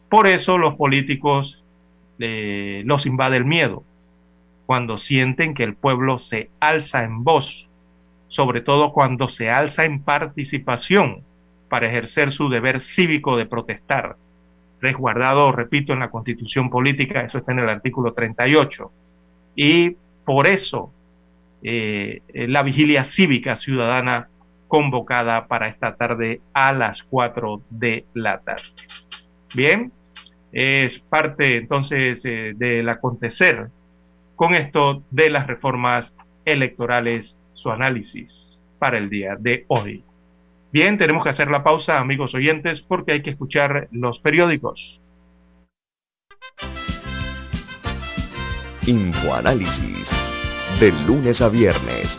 A: Por eso los políticos eh, los invade el miedo, cuando sienten que el pueblo se alza en voz, sobre todo cuando se alza en participación para ejercer su deber cívico de protestar, resguardado, repito, en la constitución política, eso está en el artículo 38. Y por eso eh, la vigilia cívica ciudadana convocada para esta tarde a las 4 de la tarde. Bien, es parte entonces eh, del acontecer con esto de las reformas electorales, su análisis para el día de hoy. Bien, tenemos que hacer la pausa, amigos oyentes, porque hay que escuchar los periódicos.
B: Infoanálisis, de lunes a viernes,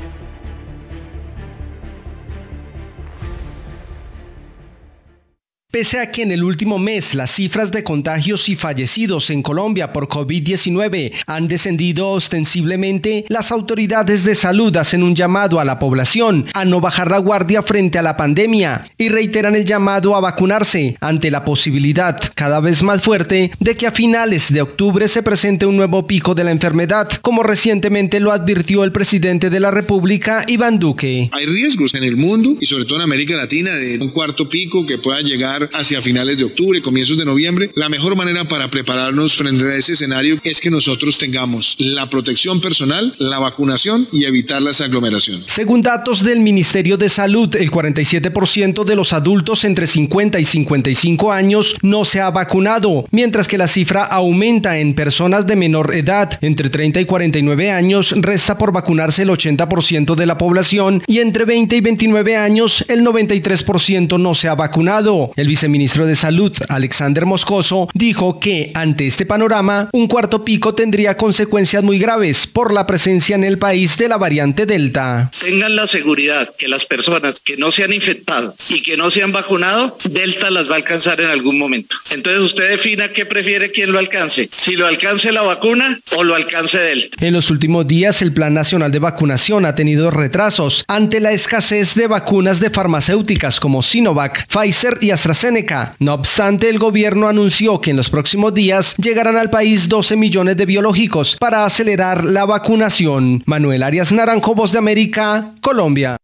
J: Pese a que en el último mes las cifras de contagios y fallecidos en Colombia por COVID-19 han descendido ostensiblemente, las autoridades de salud hacen un llamado a la población a no bajar la guardia frente a la pandemia y reiteran el llamado a vacunarse ante la posibilidad cada vez más fuerte de que a finales de octubre se presente un nuevo pico de la enfermedad, como recientemente lo advirtió el presidente de la República, Iván Duque.
K: Hay riesgos en el mundo y sobre todo en América Latina de un cuarto pico que pueda llegar hacia finales de octubre, comienzos de noviembre, la mejor manera para prepararnos frente a ese escenario es que nosotros tengamos la protección personal, la vacunación y evitar las aglomeraciones.
J: Según datos del Ministerio de Salud, el 47% de los adultos entre 50 y 55 años no se ha vacunado, mientras que la cifra aumenta en personas de menor edad, entre 30 y 49 años resta por vacunarse el 80% de la población y entre 20 y 29 años el 93% no se ha vacunado. El viceministro de Salud, Alexander Moscoso, dijo que ante este panorama, un cuarto pico tendría consecuencias muy graves por la presencia en el país de la variante Delta.
L: Tengan la seguridad que las personas que no se han infectado y que no se han vacunado, Delta las va a alcanzar en algún momento. Entonces usted defina qué prefiere quien lo alcance, si lo alcance la vacuna o lo alcance Delta.
J: En los últimos días, el Plan Nacional de Vacunación ha tenido retrasos ante la escasez de vacunas de farmacéuticas como Sinovac, Pfizer y AstraZeneca no obstante, el gobierno anunció que en los próximos días llegarán al país 12 millones de biológicos para acelerar la vacunación. Manuel Arias Naranjo, Voz de América, Colombia.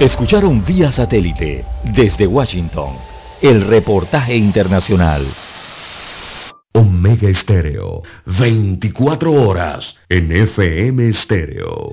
C: Escucharon vía satélite desde Washington el reportaje internacional.
B: Omega Estéreo, 24 horas en FM Estéreo.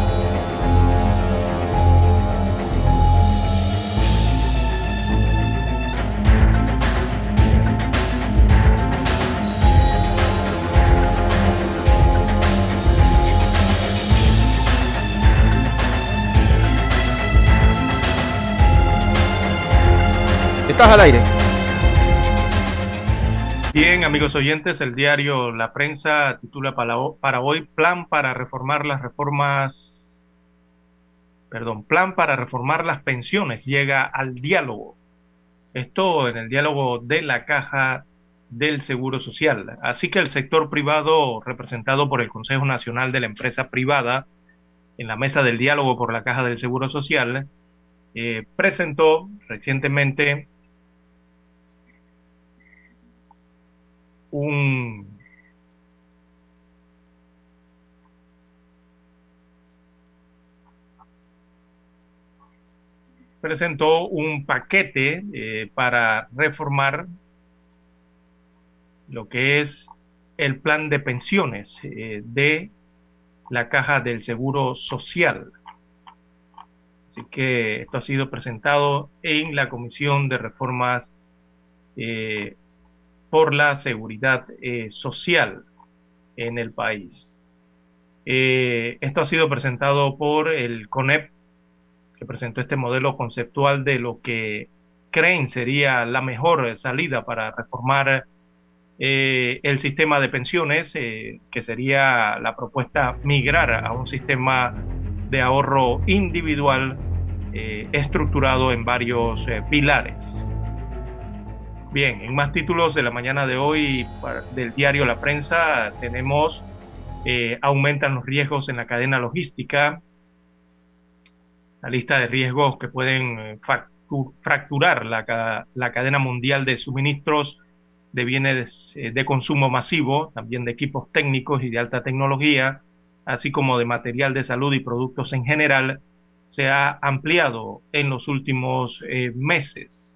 M: Al aire.
A: Bien, amigos oyentes, el diario La Prensa titula para, hoy Plan para reformar las reformas, perdón, Plan para reformar las pensiones llega al diálogo. Esto en el diálogo de la Caja del Seguro Social. Así que el sector privado, representado por el Consejo Nacional de la Empresa Privada, en la mesa del diálogo por la Caja del Seguro Social, eh, presentó recientemente un presentó un paquete eh, para reformar lo que es el plan de pensiones eh, de la caja del Seguro Social. Así que esto ha sido presentado en la Comisión de Reformas eh, por la Seguridad Social en el país. esto ha sido presentado por el CONEP que presentó este modelo conceptual de lo que creen sería la mejor salida para reformar eh, el sistema de pensiones, eh, que sería la propuesta migrar a un sistema de ahorro individual eh, estructurado en varios pilares. Bien, en más títulos de la mañana de hoy del diario La Prensa tenemos aumentan los riesgos en la cadena logística, la lista de riesgos que pueden eh, fracturar la, la cadena mundial de suministros de bienes eh, de consumo masivo, también de equipos técnicos y de alta tecnología, así como de material de salud y productos en general, se ha ampliado en los últimos eh, meses.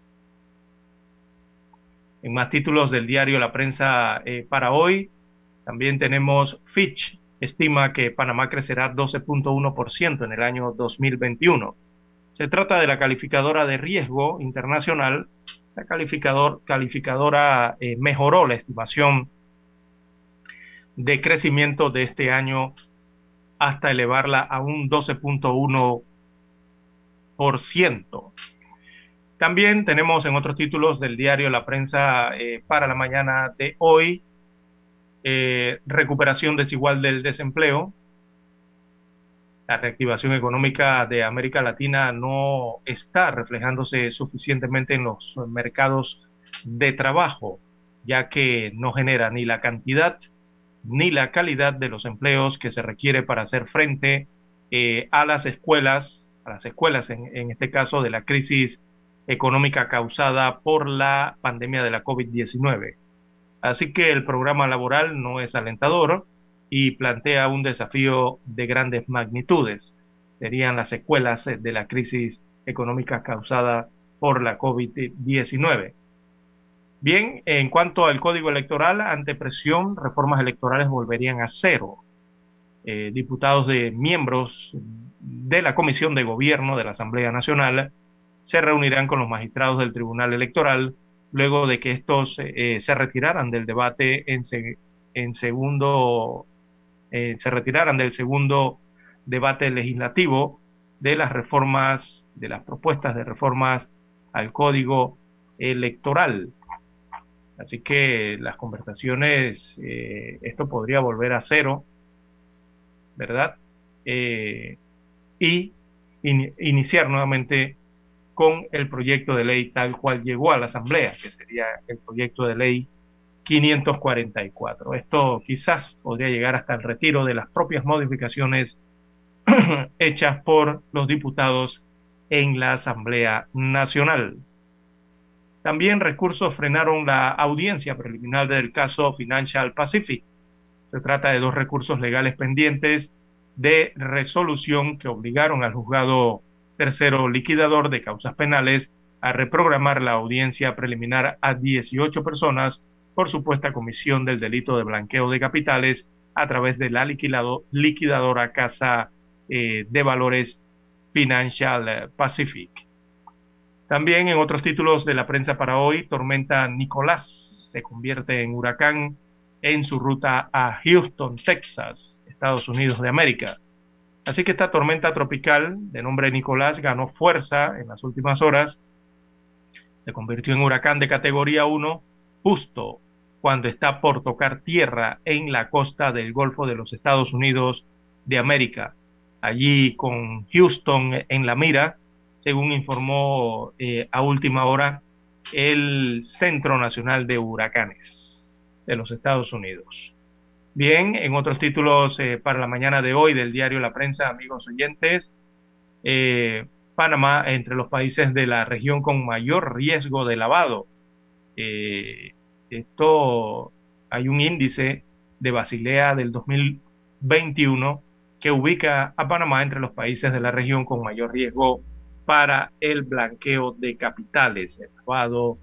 A: En más títulos del diario La Prensa para hoy, también tenemos Fitch estima que Panamá crecerá 12.1% en el año 2021. Se trata de la calificadora de riesgo internacional. La calificador, calificadora eh, mejoró la estimación de crecimiento de este año hasta elevarla a un 12.1%. También tenemos en otros títulos del diario La Prensa eh, para la mañana de hoy eh, recuperación desigual del desempleo. La reactivación económica de América Latina no está reflejándose suficientemente en los mercados de trabajo, ya que no genera ni la cantidad ni la calidad de los empleos que se requiere para hacer frente eh, a las escuelas, a las escuelas en, en este caso de la crisis económica causada por la pandemia de la COVID-19. Así que el programa laboral no es alentador y plantea un desafío de grandes magnitudes. Serían las secuelas de la crisis económica causada por la COVID-19. Bien, en cuanto al código electoral, ante presión, reformas electorales volverían a cero. Eh, diputados de miembros de la Comisión de Gobierno de la Asamblea Nacional se reunirán con los magistrados del Tribunal Electoral luego de que estos eh, se retiraran del debate en, segundo, eh, se retiraran del segundo debate legislativo de las reformas, de las propuestas de reformas al código electoral. Así que las conversaciones, eh, esto podría volver a cero, ¿verdad? y iniciar nuevamente con el proyecto de ley tal cual llegó a la Asamblea, que sería el proyecto de ley 544. Esto quizás podría llegar hasta el retiro de las propias modificaciones hechas por los diputados en la Asamblea Nacional. También recursos frenaron la audiencia preliminar del caso Financial Pacific. Se trata de dos recursos legales pendientes de resolución que obligaron al juzgado tercero liquidador de causas penales, a reprogramar la audiencia preliminar a 18 personas por supuesta comisión del delito de blanqueo de capitales a través de la liquidadora Casa eh, de Valores Financial Pacific. También en otros títulos de la prensa para hoy, Tormenta Nicolás se convierte en huracán en su ruta a Houston, Texas, Estados Unidos de América. Así que esta tormenta tropical de nombre Nicolás ganó fuerza en las últimas horas, se convirtió en huracán de categoría 1 justo cuando está por tocar tierra en la costa del Golfo de los Estados Unidos de América, allí con Houston en la mira, según informó eh, a última hora el Centro Nacional de Huracanes de los Estados Unidos. Bien, en otros títulos eh, para la mañana de hoy del diario La Prensa, amigos oyentes, eh, Panamá entre los países de la región con mayor riesgo de lavado. Eh, esto hay un índice de Basilea del 2021 que ubica a Panamá entre los países de la región con mayor riesgo para el blanqueo de capitales, el lavado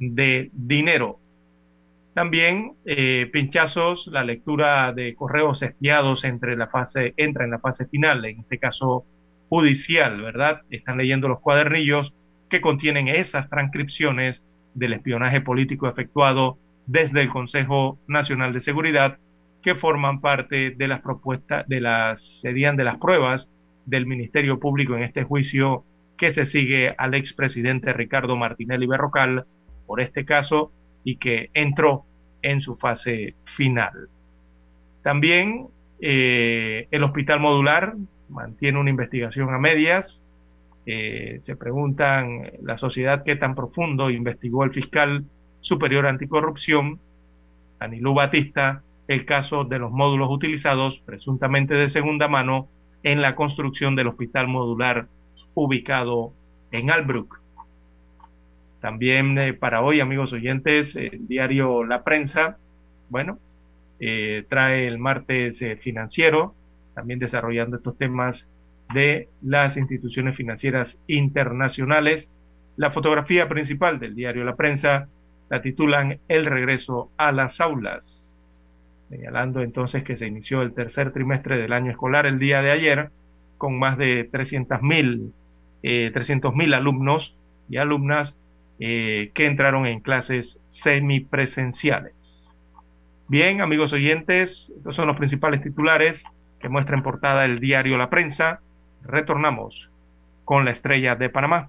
A: de dinero. También eh, pinchazos, la lectura de correos espiados entre la fase, entra en la fase final, en este caso judicial, ¿verdad? Están leyendo los cuadernillos que contienen esas transcripciones del espionaje político efectuado desde el Consejo Nacional de Seguridad que forman parte de las propuestas, de las, serían de las pruebas del Ministerio Público en este juicio que se sigue al expresidente Ricardo Martinelli Berrocal por este caso y que entró en su fase final. También eh, el hospital modular mantiene una investigación a medias. Eh, se preguntan la sociedad qué tan profundo investigó el fiscal superior anticorrupción, Anilú Batista, el caso de los módulos utilizados, presuntamente de segunda mano, en la construcción del hospital modular ubicado en Albrook. También eh, para hoy, amigos oyentes, el diario La Prensa, bueno, eh, trae el martes eh, financiero, también desarrollando estos temas de las instituciones financieras internacionales. La fotografía principal del diario La Prensa la titulan El regreso a las aulas, señalando entonces que se inició el tercer trimestre del año escolar el día de ayer con más de 300.000 300.000 alumnos y alumnas eh, que entraron en clases semipresenciales. Bien, amigos oyentes, estos son los principales titulares que muestra en portada el diario La Prensa. Retornamos con la estrella de Panamá.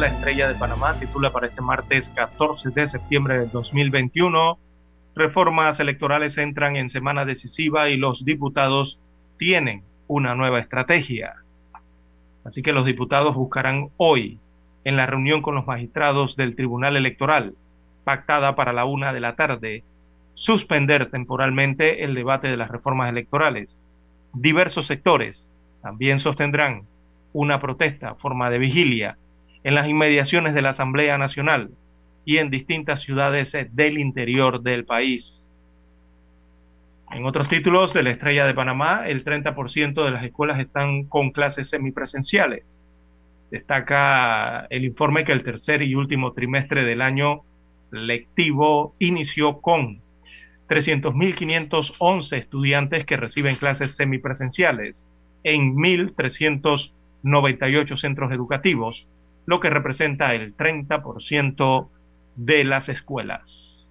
A: La estrella de Panamá, titula para este martes 14 de septiembre del 2021, reformas electorales entran en semana decisiva y los diputados tienen una nueva estrategia. Así que los diputados buscarán hoy, en la reunión con los magistrados del Tribunal Electoral, pactada para la una de la tarde, suspender temporalmente el debate de las reformas electorales. Diversos sectores también sostendrán una protesta, forma de vigilia, en las inmediaciones de la Asamblea Nacional y en distintas ciudades del interior del país. En otros títulos de la Estrella de Panamá, el 30% de las escuelas están con clases semipresenciales. Destaca el informe que el tercer y último trimestre del año lectivo inició con 300.511 estudiantes que reciben clases semipresenciales en 1.300 98 centros educativos, lo que representa el 30% de las escuelas.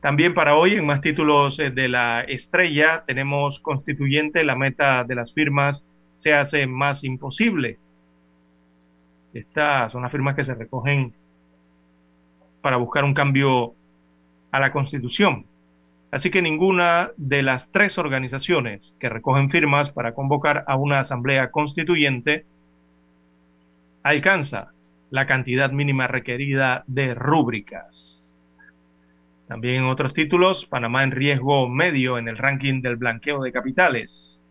A: También para hoy, en más títulos eh, de la estrella, tenemos constituyente, la meta de las firmas se hace más imposible. Estas son las firmas que se recogen para buscar un cambio a la constitución. Así que ninguna de las tres organizaciones que recogen firmas para convocar a una asamblea constituyente alcanza la cantidad mínima requerida de rúbricas. También en otros títulos, Panamá en riesgo medio en el ranking del blanqueo de capitales.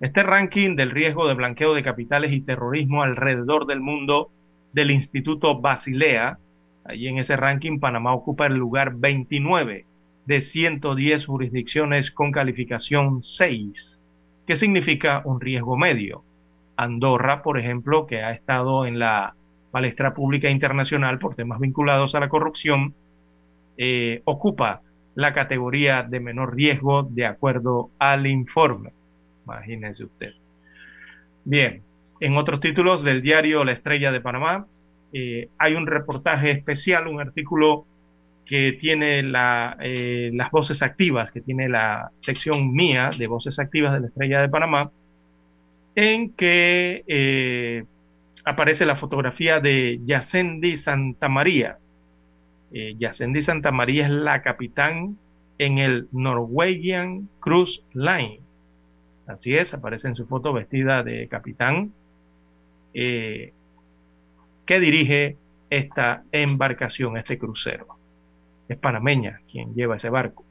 A: Este ranking del riesgo de blanqueo de capitales y terrorismo alrededor del mundo del Instituto Basilea, allí en ese ranking Panamá ocupa el lugar 29 de 110 jurisdicciones con calificación 6, que significa un riesgo medio. Andorra, por ejemplo, que ha estado en la palestra pública internacional por temas vinculados a la corrupción, eh, ocupa la categoría de menor riesgo de acuerdo al informe. Imagínense usted. Bien, en otros títulos del diario La Estrella de Panamá eh, hay un reportaje especial, un artículo que tiene eh, las voces activas, que tiene la sección mía de voces activas de la Estrella de Panamá, en que eh, aparece la fotografía de Yacendi Santa María. Eh, Yacendi Santa María es la capitán en el Norwegian Cruise Line. Así es, aparece en su foto vestida de capitán eh, que dirige esta embarcación, este crucero. Es panameña quien lleva ese barco.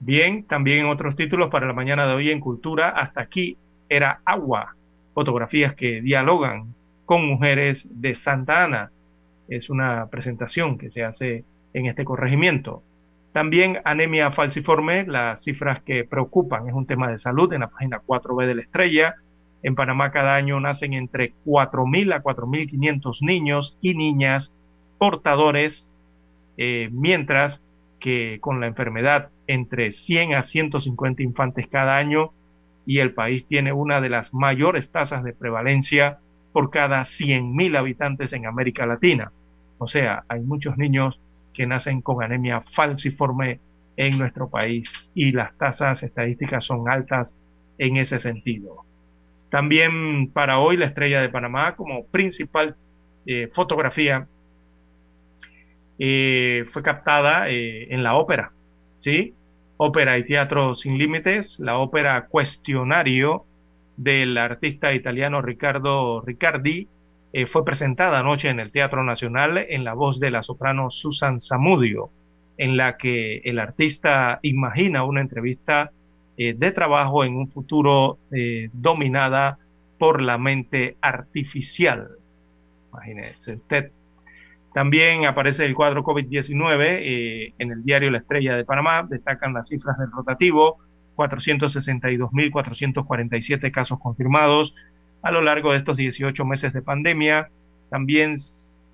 A: Bien, también otros títulos para la mañana de hoy en Cultura, hasta aquí era agua, fotografías que dialogan con mujeres de Santa Ana. Es una presentación que se hace en este corregimiento. También anemia falciforme, las cifras que preocupan, es un tema de salud en la página 4B de la estrella. En Panamá cada año nacen entre 4.000 a 4.500 niños y niñas portadores, eh, mientras que con la enfermedad entre 100 a 150 infantes cada año y el país tiene una de las mayores tasas de prevalencia por cada 100.000 habitantes en América Latina. O sea, hay muchos niños que nacen con anemia falciforme en nuestro país y las tasas estadísticas son altas en ese sentido. También para hoy la estrella de Panamá como principal eh, fotografía eh, fue captada eh, en la ópera, ¿sí? Ópera y Teatro Sin Límites, la ópera Cuestionario del artista italiano Riccardo Riccardi eh, fue presentada anoche en el Teatro Nacional en la voz de la soprano Susan Samudio, en la que el artista imagina una entrevista eh, de trabajo en un futuro eh, dominada por la mente artificial. Imagínese usted. También aparece el cuadro COVID-19 en el diario La Estrella de Panamá. Destacan las cifras del rotativo, 462.447 casos confirmados, a lo largo de estos 18 meses de pandemia. También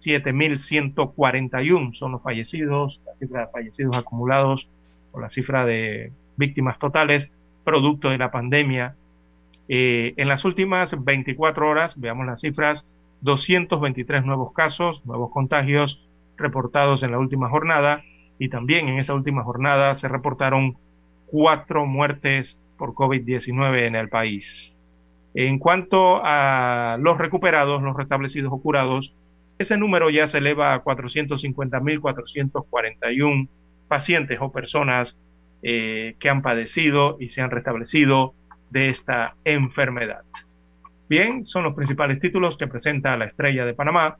A: 7.141 son los fallecidos, la cifra de fallecidos acumulados o la cifra de víctimas totales producto de la pandemia. Eh, en las últimas 24 horas, veamos las cifras, 223 nuevos casos, nuevos contagios reportados en la última jornada y también en esa última jornada se reportaron cuatro muertes por COVID-19 en el país. En cuanto a los recuperados, los restablecidos o curados, ese número ya se eleva a 450.441 pacientes o personas eh, que han padecido y se han restablecido de esta enfermedad. Bien, son los principales títulos que presenta la Estrella de Panamá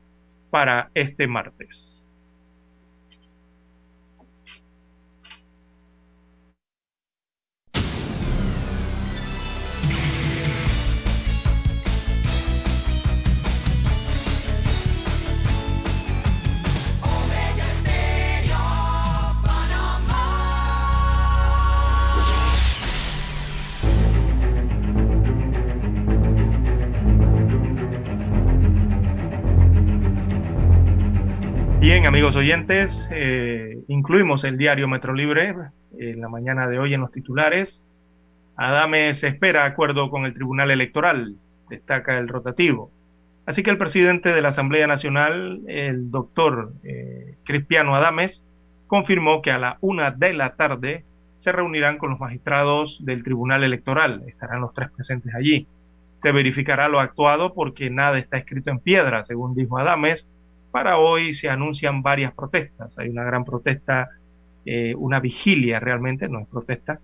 A: para este martes. Bien, amigos oyentes, eh, incluimos el diario Metro Libre en la mañana de hoy en los titulares. Adame se espera acuerdo con el Tribunal Electoral, destaca el rotativo. Así que el presidente de la Asamblea Nacional, el doctor eh, Cristiano Adames, confirmó que a la una de la tarde se reunirán con los magistrados del Tribunal Electoral. Estarán los tres presentes allí. Se verificará lo actuado porque nada está escrito en piedra, según dijo Adames para hoy se anuncian varias protestas. Hay una gran protesta, eh, una vigilia realmente, no es protesta,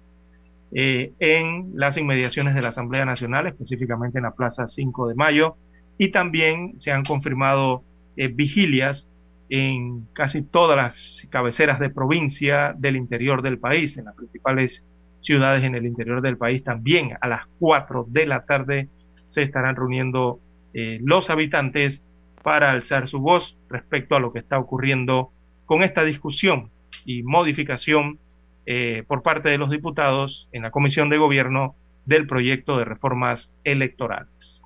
A: eh, en las inmediaciones de la Asamblea Nacional, específicamente en la Plaza 5 de Mayo, y también se han confirmado eh, vigilias en casi todas las cabeceras de provincia del interior del país, en las principales ciudades en el interior del país también a las 4 de la tarde se estarán reuniendo los habitantes para alzar su voz respecto a lo que está ocurriendo con esta discusión y modificación eh, por parte de los diputados en la Comisión de Gobierno del proyecto de reformas electorales.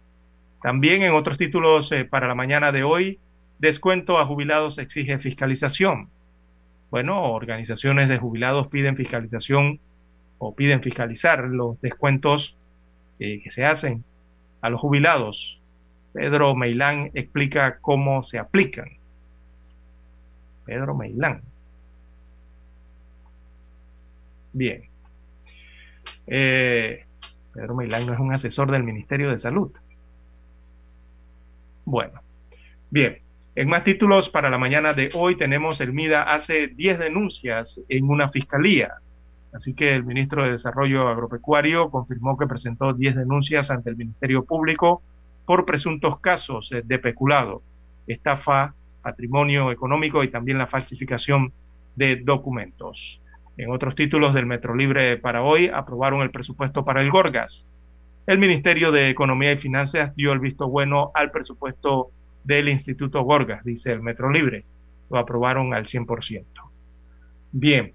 A: También en otros títulos eh, para la mañana de hoy, descuento a jubilados exige fiscalización. Bueno, organizaciones de jubilados piden fiscalización o piden fiscalizar los descuentos eh, que se hacen a los jubilados Pedro Meilán explica cómo se aplican. Pedro Meilán. Bien. Eh, Pedro Meilán no es un asesor del Ministerio de Salud. Bueno, bien. En más títulos para la mañana de hoy tenemos el MIDA hace 10 denuncias en una fiscalía. Así que el ministro de Desarrollo Agropecuario confirmó que presentó 10 denuncias ante el Ministerio Público por presuntos casos de peculado, estafa, patrimonio económico y también la falsificación de documentos. En otros títulos del Metro Libre para hoy aprobaron el presupuesto para el Gorgas. El Ministerio de Economía y Finanzas dio el visto bueno al presupuesto del Instituto Gorgas, dice el Metro Libre. Lo aprobaron al 100%. Bien,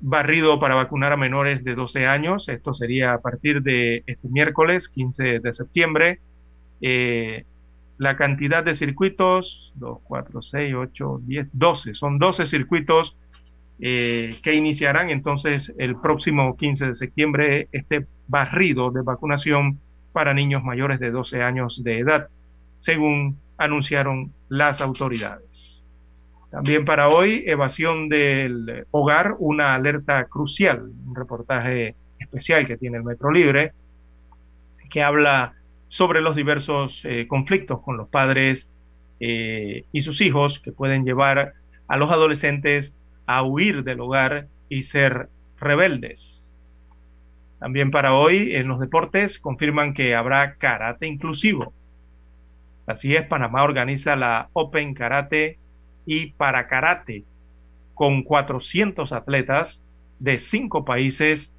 A: barrido para vacunar a menores de 12 años. Esto sería a partir de este miércoles 15 de septiembre. Eh, la cantidad de circuitos, 2, 4, 6, 8, 10, 12. Son 12 circuitos eh, que iniciarán entonces el próximo 15 de septiembre este barrido de vacunación para niños mayores de 12 años de edad, según anunciaron las autoridades. También para hoy, evasión del hogar, una alerta crucial, un reportaje especial que tiene el Metro Libre, que habla sobre los diversos eh, conflictos con los padres eh, y sus hijos que pueden llevar a los adolescentes a huir del hogar y ser rebeldes. También para hoy en los deportes confirman que habrá karate inclusivo. Así es, Panamá organiza la Open Karate y para Karate con 400 atletas de cinco países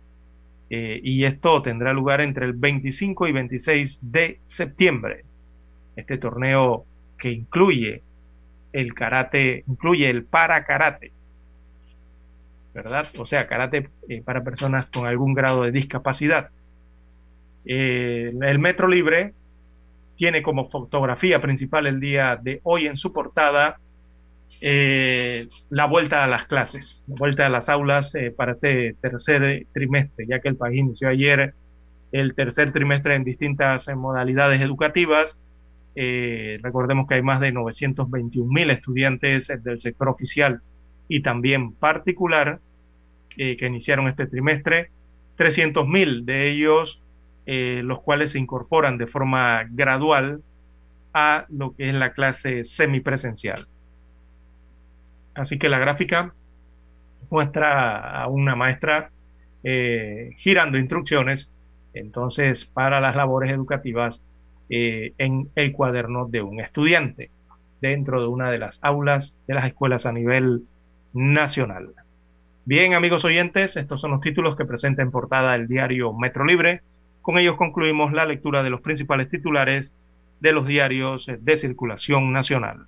A: eh, y esto tendrá lugar entre el 25 y 26 de septiembre. Este torneo que incluye el karate, incluye el para karate, ¿verdad? O sea, karate eh, para personas con algún grado de discapacidad. Eh, el Metro Libre tiene como fotografía principal el día de hoy en su portada eh, la vuelta a las clases, la vuelta a las aulas para este tercer trimestre, ya que el país inició ayer el tercer trimestre en distintas modalidades educativas. recordemos que hay más de 921 mil estudiantes del sector oficial y también particular eh, que iniciaron este trimestre, 300.000 de ellos, eh, los cuales se incorporan de forma gradual a lo que es la clase semipresencial. Así que la gráfica muestra a una maestra eh, girando instrucciones, entonces, para las labores educativas en el cuaderno de un estudiante dentro de una de las aulas de las escuelas a nivel nacional. Bien, amigos oyentes, estos son los títulos que presenta en portada el diario Metro Libre. Con ellos concluimos la lectura de los principales titulares de los diarios de circulación nacional.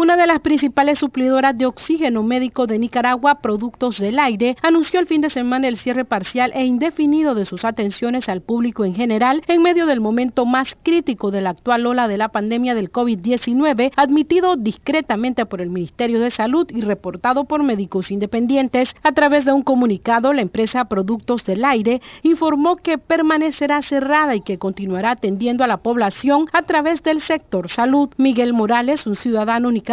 N: Una de las principales suplidoras de oxígeno médico de Nicaragua, Productos del Aire, anunció el fin de semana el cierre parcial e indefinido de sus atenciones al público en general en medio del momento más crítico de la actual ola de la pandemia del COVID-19, admitido discretamente por el Ministerio de Salud y reportado por médicos independientes. A través de un comunicado, la empresa Productos del Aire informó que permanecerá cerrada y que continuará atendiendo a la población a través del sector salud. Miguel Morales, un ciudadano nicaragüense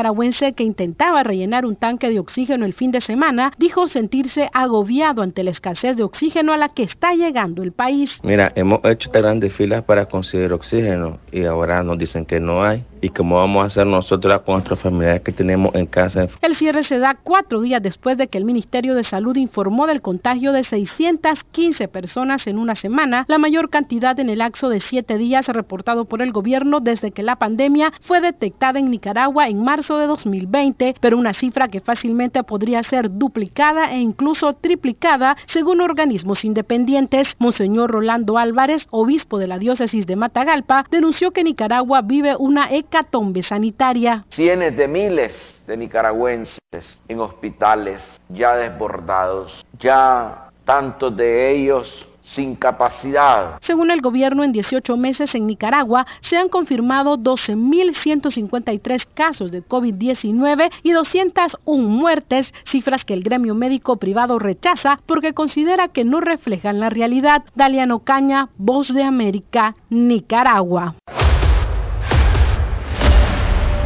N: que intentaba rellenar un tanque de oxígeno el fin de semana, dijo sentirse agobiado ante la escasez de oxígeno a la que está llegando el país.
O: Mira, hemos hecho grandes filas para conseguir oxígeno y ahora nos dicen que no hay y cómo vamos a hacer nosotros con nuestras familiares que tenemos en casa.
N: El cierre se da cuatro días después de que el Ministerio de Salud informó del contagio de 615 personas en una semana, la mayor cantidad en el lapso de siete días reportado por el gobierno desde que la pandemia fue detectada en Nicaragua en marzo de 2020, pero una cifra que fácilmente podría ser duplicada e incluso triplicada según organismos independientes. Monseñor Rolando Álvarez, obispo de la diócesis de Matagalpa, denunció que Nicaragua vive una hecatombe sanitaria.
P: Cientos de miles de nicaragüenses en hospitales ya desbordados, ya tantos de ellos sin capacidad.
N: Según el gobierno, en 18 meses en Nicaragua se han confirmado 12.153 casos de COVID-19 y 201 muertes, cifras que el gremio médico privado rechaza porque considera que no reflejan la realidad. Daliano Caña, Voz de América, Nicaragua.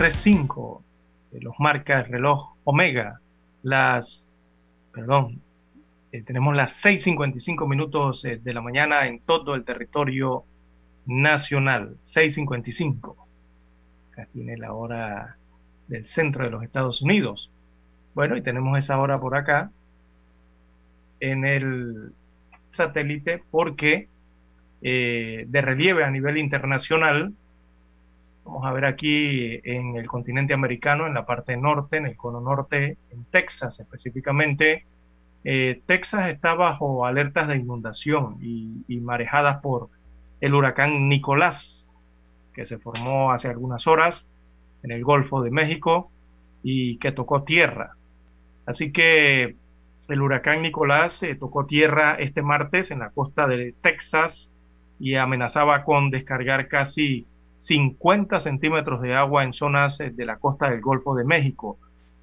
A: 3.5 eh, los marca el reloj Omega, las, perdón, eh, tenemos las 6.55 minutos de la mañana en todo el territorio nacional, 6.55. Acá tiene la hora del centro de los Estados Unidos. Bueno, y tenemos esa hora por acá en el satélite porque de relieve a nivel internacional Vamos a ver aquí en el continente americano, en la parte norte, en el cono norte, en Texas específicamente. Eh, Texas está bajo alertas de inundación y, marejadas por el huracán Nicolás, que se formó hace algunas horas en el Golfo de México y que tocó tierra. Así que el huracán Nicolás eh, tocó tierra este martes en la costa de Texas y amenazaba con descargar casi 50 centímetros de agua en zonas eh, de la costa del Golfo de México,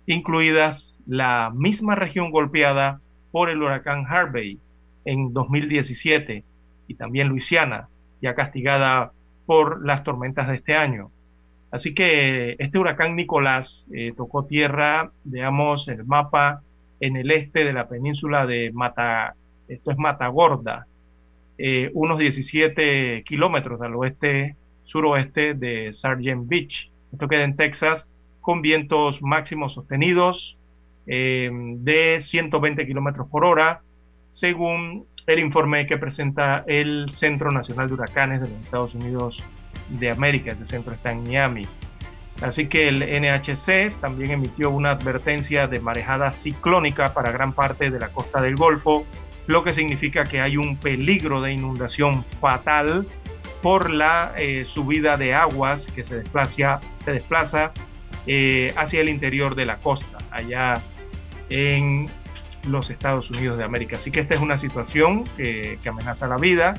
A: incluidas la misma región golpeada por el huracán Harvey en 2017 y también Luisiana, ya castigada por las tormentas de este año. Así que este huracán Nicolás eh, tocó tierra, digamos, el mapa en el este de la península de Mata, esto es Matagorda, eh, unos 17 kilómetros al oeste suroeste de Sargent Beach. Esto queda en Texas con vientos máximos sostenidos eh, de 120 kilómetros por hora, según el informe que presenta el Centro Nacional de Huracanes de los Estados Unidos de América. Este centro está en Miami. Así que el NHC también emitió una advertencia de marejada ciclónica para gran parte de la costa del Golfo, lo que significa que hay un peligro de inundación fatal por la eh, subida de aguas que se desplaza, se desplaza eh, hacia el interior de la costa, allá en los Estados Unidos de América. Así que esta es una situación que, amenaza la vida.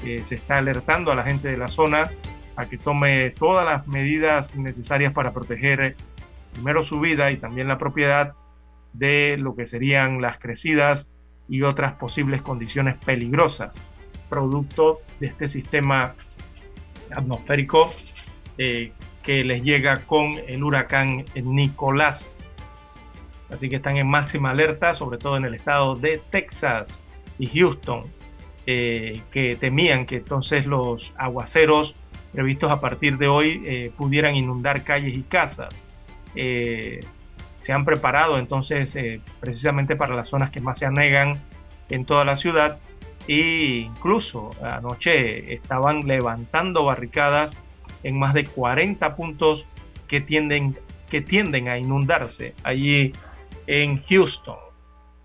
A: se está alertando a la gente de la zona a que tome todas las medidas necesarias para proteger eh, primero su vida y también la propiedad de lo que serían las crecidas y otras posibles condiciones peligrosas producto de este sistema atmosférico eh, que les llega con el huracán Nicolás. Así que están en máxima alerta, sobre todo en el estado de Texas y Houston, eh, que temían que entonces los aguaceros previstos a partir de hoy eh, pudieran inundar calles y casas. Se han preparado entonces precisamente para las zonas que más se anegan en toda la ciudad e incluso anoche estaban levantando barricadas en más de 40 puntos que tienden, que tienden a inundarse allí en Houston.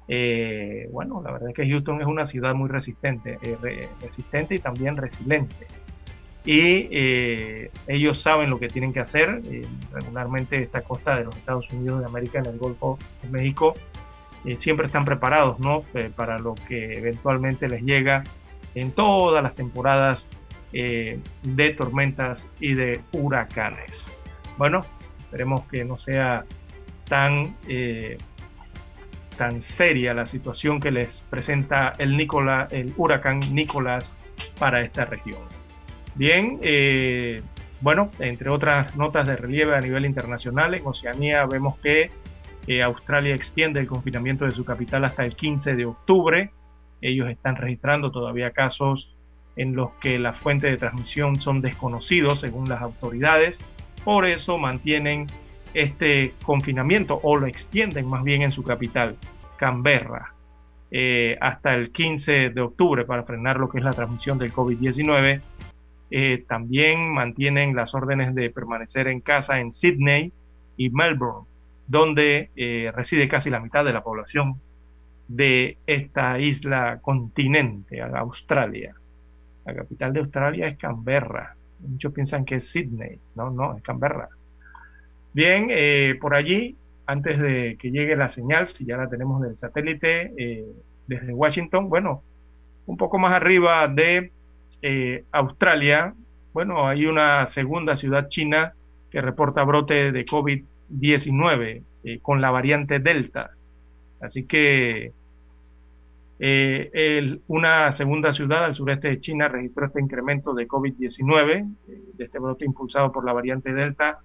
A: Eh, bueno, la verdad es que Houston es una ciudad muy resistente, eh, resistente y también resiliente. Y eh, ellos saben lo que tienen que hacer. regularmente esta costa de los Estados Unidos de América en el Golfo de México siempre están preparados ¿no? para lo que eventualmente les llega en todas las temporadas de tormentas y de huracanes. Bueno, esperemos que no sea tan tan seria la situación que les presenta el, Nicola, el huracán Nicolás para esta región. Bien, eh, bueno, entre otras notas de relieve a nivel internacional, en Oceanía vemos que Australia extiende el confinamiento de su capital hasta el 15 de octubre. Ellos están registrando todavía casos en los que la fuente de transmisión son desconocidos según las autoridades. Por eso mantienen este confinamiento o lo extienden más bien en su capital, Canberra, eh, hasta el 15 de octubre para frenar lo que es la transmisión del COVID-19. Eh, también mantienen las órdenes de permanecer en casa en Sydney y Melbourne, donde eh, reside casi la mitad de la población de esta isla continente, Australia. La capital de Australia es Canberra. Muchos piensan que es Sydney. No, no, es Canberra. Bien, eh, por allí, antes de que llegue la señal, si ya la tenemos del satélite eh, desde Washington, bueno, un poco más arriba de Australia, bueno, hay una segunda ciudad china que reporta brote de COVID-19 con la variante Delta. Así que una segunda ciudad al sureste de China registró este incremento de COVID-19, de este brote impulsado por la variante Delta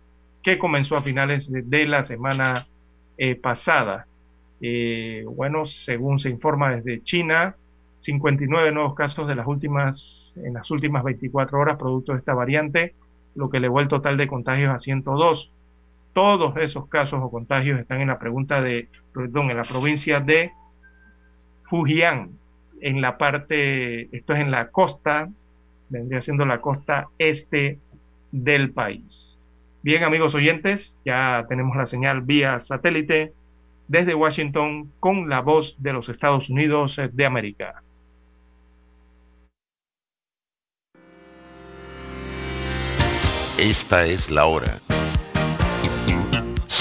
A: que comenzó a finales de, la semana eh, pasada. Eh, bueno, según se informa desde China, 59 nuevos casos de las últimas, en las últimas 24 horas producto de esta variante, lo que elevó el total de contagios a 102. Todos esos casos o contagios están en la pregunta de, perdón, en la provincia de Fujian, en la parte, esto es en la costa, vendría siendo la costa este del país. Bien, amigos oyentes, ya tenemos la señal vía satélite desde Washington con la voz de los Estados Unidos de América.
B: Esta es la hora.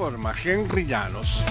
E: Les informa Henry Llanos.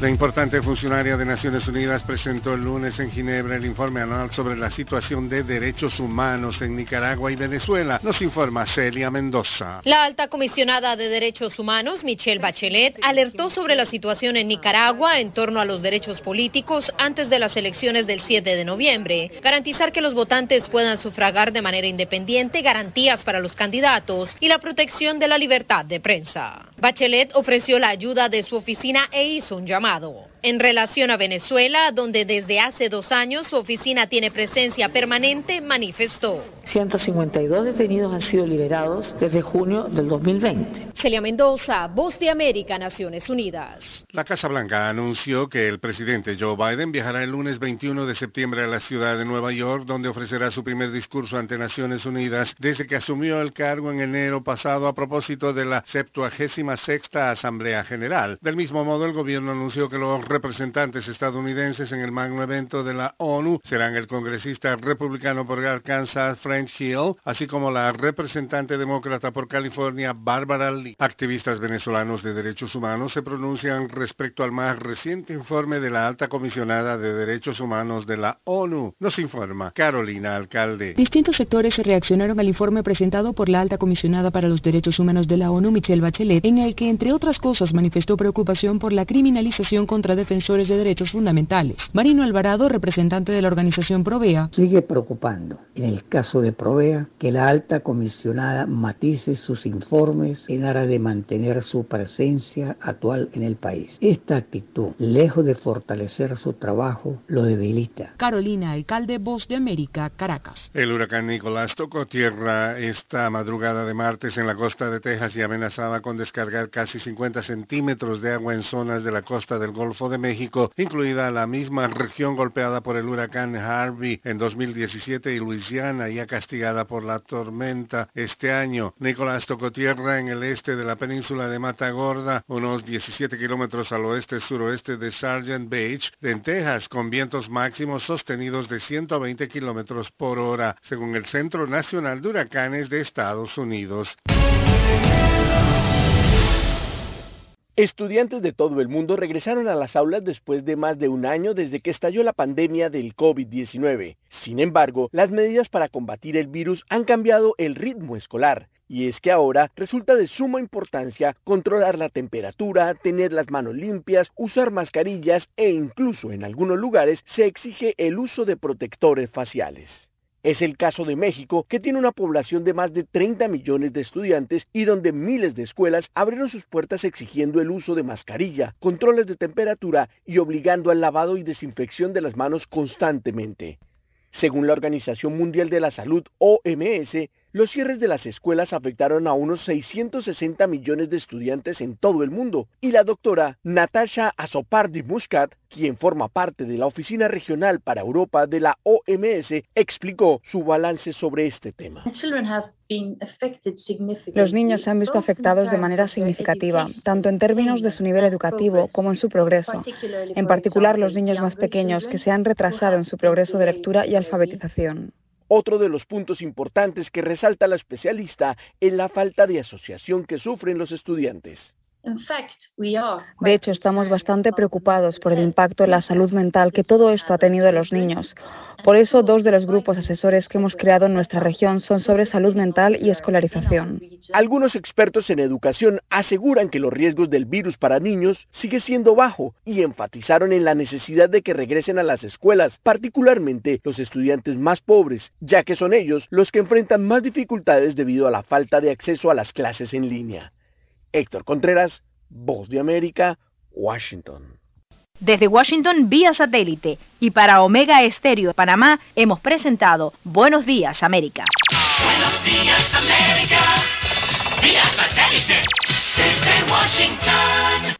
E: La importante funcionaria de Naciones Unidas presentó el lunes en Ginebra el informe anual sobre la situación de derechos humanos en Nicaragua y Venezuela. Nos informa Celia Mendoza.
Q: La alta comisionada de Derechos Humanos, Michelle Bachelet, alertó sobre la situación en Nicaragua en torno a los derechos políticos antes de las elecciones del 7 de noviembre. Garantizar que los votantes puedan sufragar de manera independiente, garantías para los candidatos y la protección de la libertad de prensa. Bachelet ofreció la ayuda de su oficina e hizo un llamado 吓得我。En relación a Venezuela, donde desde hace dos años su oficina tiene presencia permanente, manifestó.
R: 152 detenidos han sido liberados desde junio del 2020.
Q: Celia Mendoza, Voz de América, Naciones Unidas.
E: La Casa Blanca anunció que el presidente Joe Biden viajará el lunes 21 de septiembre a la ciudad de Nueva York, donde ofrecerá su primer discurso ante Naciones Unidas desde que asumió el cargo en enero pasado a propósito de la 76 Asamblea General. Del mismo modo, el gobierno anunció que los representantes estadounidenses en el magno evento de la ONU serán el congresista republicano por Arkansas, French Hill, así como la representante demócrata por California, Barbara Lee. Activistas venezolanos de derechos humanos se pronuncian respecto al más reciente informe de la alta comisionada de derechos humanos de la ONU. Nos informa Carolina Alcalde.
S: Distintos sectores se reaccionaron al informe presentado por la alta comisionada para los derechos humanos de la ONU, Michelle Bachelet, en el que, entre otras cosas, manifestó preocupación por la criminalización contra defensores de derechos fundamentales. Marino Alvarado, representante de la organización Provea,
T: sigue preocupando, en el caso de Provea, que la alta comisionada matice sus informes en aras de mantener su presencia actual en el país. Esta actitud, lejos de fortalecer su trabajo, lo debilita.
S: Carolina, alcalde Voz de América, Caracas.
E: El huracán Nicolás tocó tierra esta madrugada de martes en la costa de Texas y amenazaba con descargar casi 50 centímetros de agua en zonas de la costa del Golfo de México, incluida la misma región golpeada por el huracán Harvey en 2017 y Luisiana ya castigada por la tormenta este año. Nicolás tocó tierra en el este de la península de Matagorda, unos 17 kilómetros al oeste-suroeste de Sargent Beach, en Texas, con vientos máximos sostenidos de 120 kilómetros por hora, según el Centro Nacional de Huracanes de Estados Unidos.
D: Estudiantes de todo el mundo regresaron a las aulas después de más de un año desde que estalló la pandemia del COVID-19. Sin embargo, las medidas para combatir el virus han cambiado el ritmo escolar. Y es que ahora resulta de suma importancia controlar la temperatura, tener las manos limpias, usar mascarillas e incluso en algunos lugares se exige el uso de protectores faciales. Es el caso de México, que tiene una población de más de 30 millones de estudiantes y donde miles de escuelas abrieron sus puertas exigiendo el uso de mascarilla, controles de temperatura y obligando al lavado y desinfección de las manos constantemente. Según la Organización Mundial de la Salud, OMS, los cierres de las escuelas afectaron a unos 660 millones de estudiantes en todo el mundo y la doctora Natasha Azopardi Muscat, quien forma parte de la Oficina Regional para Europa de la OMS, explicó su balance sobre este tema.
U: Los niños se han visto afectados de manera significativa, tanto en términos de su nivel educativo como en su progreso, en particular los niños más pequeños que se han retrasado en su progreso de lectura y alfabetización.
D: Otro de los puntos importantes que resalta la especialista es la falta de asociación que sufren los estudiantes.
U: De hecho, estamos bastante preocupados por el impacto en la salud mental que todo esto ha tenido en los niños. Por eso, dos de los grupos asesores que hemos creado en nuestra región son sobre salud mental y escolarización.
D: Algunos expertos en educación aseguran que los riesgos del virus para niños sigue siendo bajo y enfatizaron en la necesidad de que regresen a las escuelas, particularmente los estudiantes más pobres, ya que son ellos los que enfrentan más dificultades debido a la falta de acceso a las clases en línea. Héctor Contreras, Voz de América, Washington.
F: Desde Washington vía satélite y para Omega Estéreo de Panamá hemos presentado Buenos Días América.
V: Buenos días América, vía satélite desde Washington.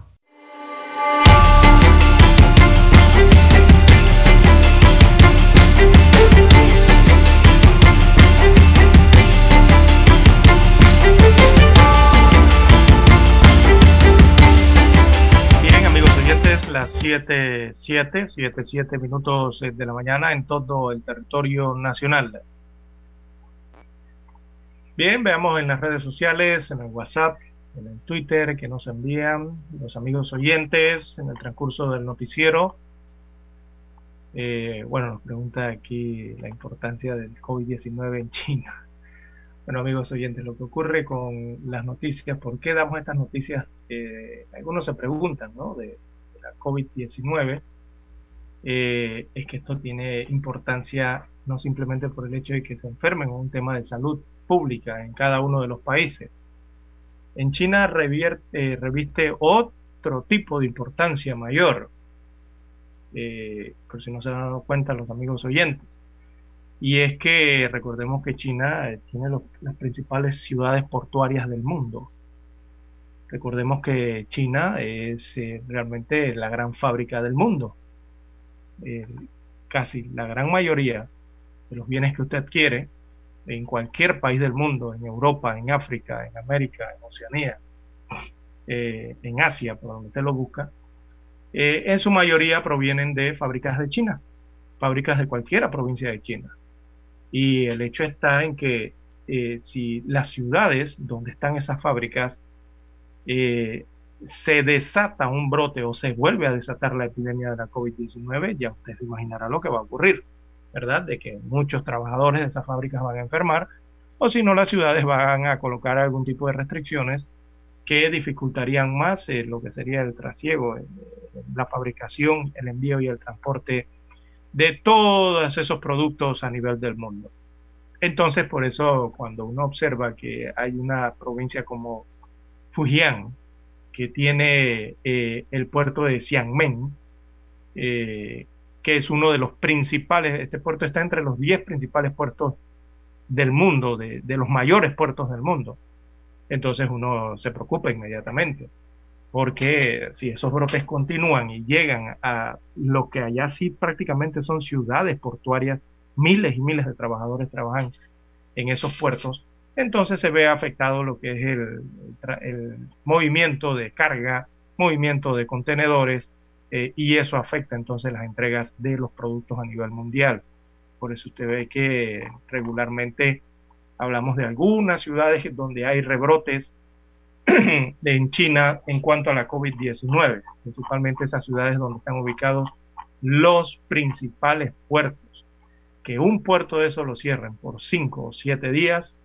A: 7, 7, 7, 7 minutos eh, de la mañana en todo el territorio nacional. Bien, veamos en las redes sociales, en el WhatsApp, en el Twitter que nos envían los amigos oyentes en el transcurso del noticiero. Eh, bueno, nos pregunta aquí la importancia del COVID-19 en China. Bueno, amigos oyentes, lo que ocurre con las noticias, ¿por qué damos estas noticias? Eh, algunos se preguntan, ¿no? De, la COVID-19, eh, es que esto tiene importancia no simplemente por el hecho de que se enfermen, es un tema de salud pública en cada uno de los países. En China revierte, eh, reviste otro tipo de importancia mayor. eh, por si no se han dado cuenta los amigos oyentes. Y es que recordemos que China tiene las principales ciudades portuarias del mundo. Recordemos que China es eh, realmente la gran fábrica del mundo. casi la gran mayoría de los bienes que usted adquiere en cualquier país del mundo, en Europa, en África, en América, en Oceanía, en Asia, por donde usted lo busca, eh, en su mayoría provienen de fábricas de China, fábricas de cualquiera provincia de China. Y el hecho está en que eh, si las ciudades donde están esas fábricas eh, se desata un brote o se vuelve a desatar la epidemia de la COVID-19, ya usted se imaginará lo que va a ocurrir, ¿verdad? De que muchos trabajadores de esas fábricas van a enfermar, o si no, las ciudades van a colocar algún tipo de restricciones que dificultarían más eh, lo que sería el trasiego, eh, la fabricación, el envío y el transporte de todos esos productos a nivel del mundo. Entonces, por eso, cuando uno observa que hay una provincia como Fujian, que tiene eh, el puerto de Xiamen, que es uno de los principales, este puerto está entre los 10 principales puertos del mundo, de los mayores puertos del mundo. Entonces uno se preocupa inmediatamente, porque si esos brotes continúan y llegan a lo que allá sí prácticamente son ciudades portuarias, miles y miles de trabajadores trabajan en esos puertos, entonces se ve afectado lo que es el, movimiento de carga, movimiento de contenedores, eh, y eso afecta entonces las entregas de los productos a nivel mundial. Por eso usted ve que regularmente Hablamos de algunas ciudades donde hay rebrotes en China en cuanto a la COVID-19, principalmente esas ciudades donde están ubicados los principales puertos. Que un puerto de eso lo cierren por cinco o siete días,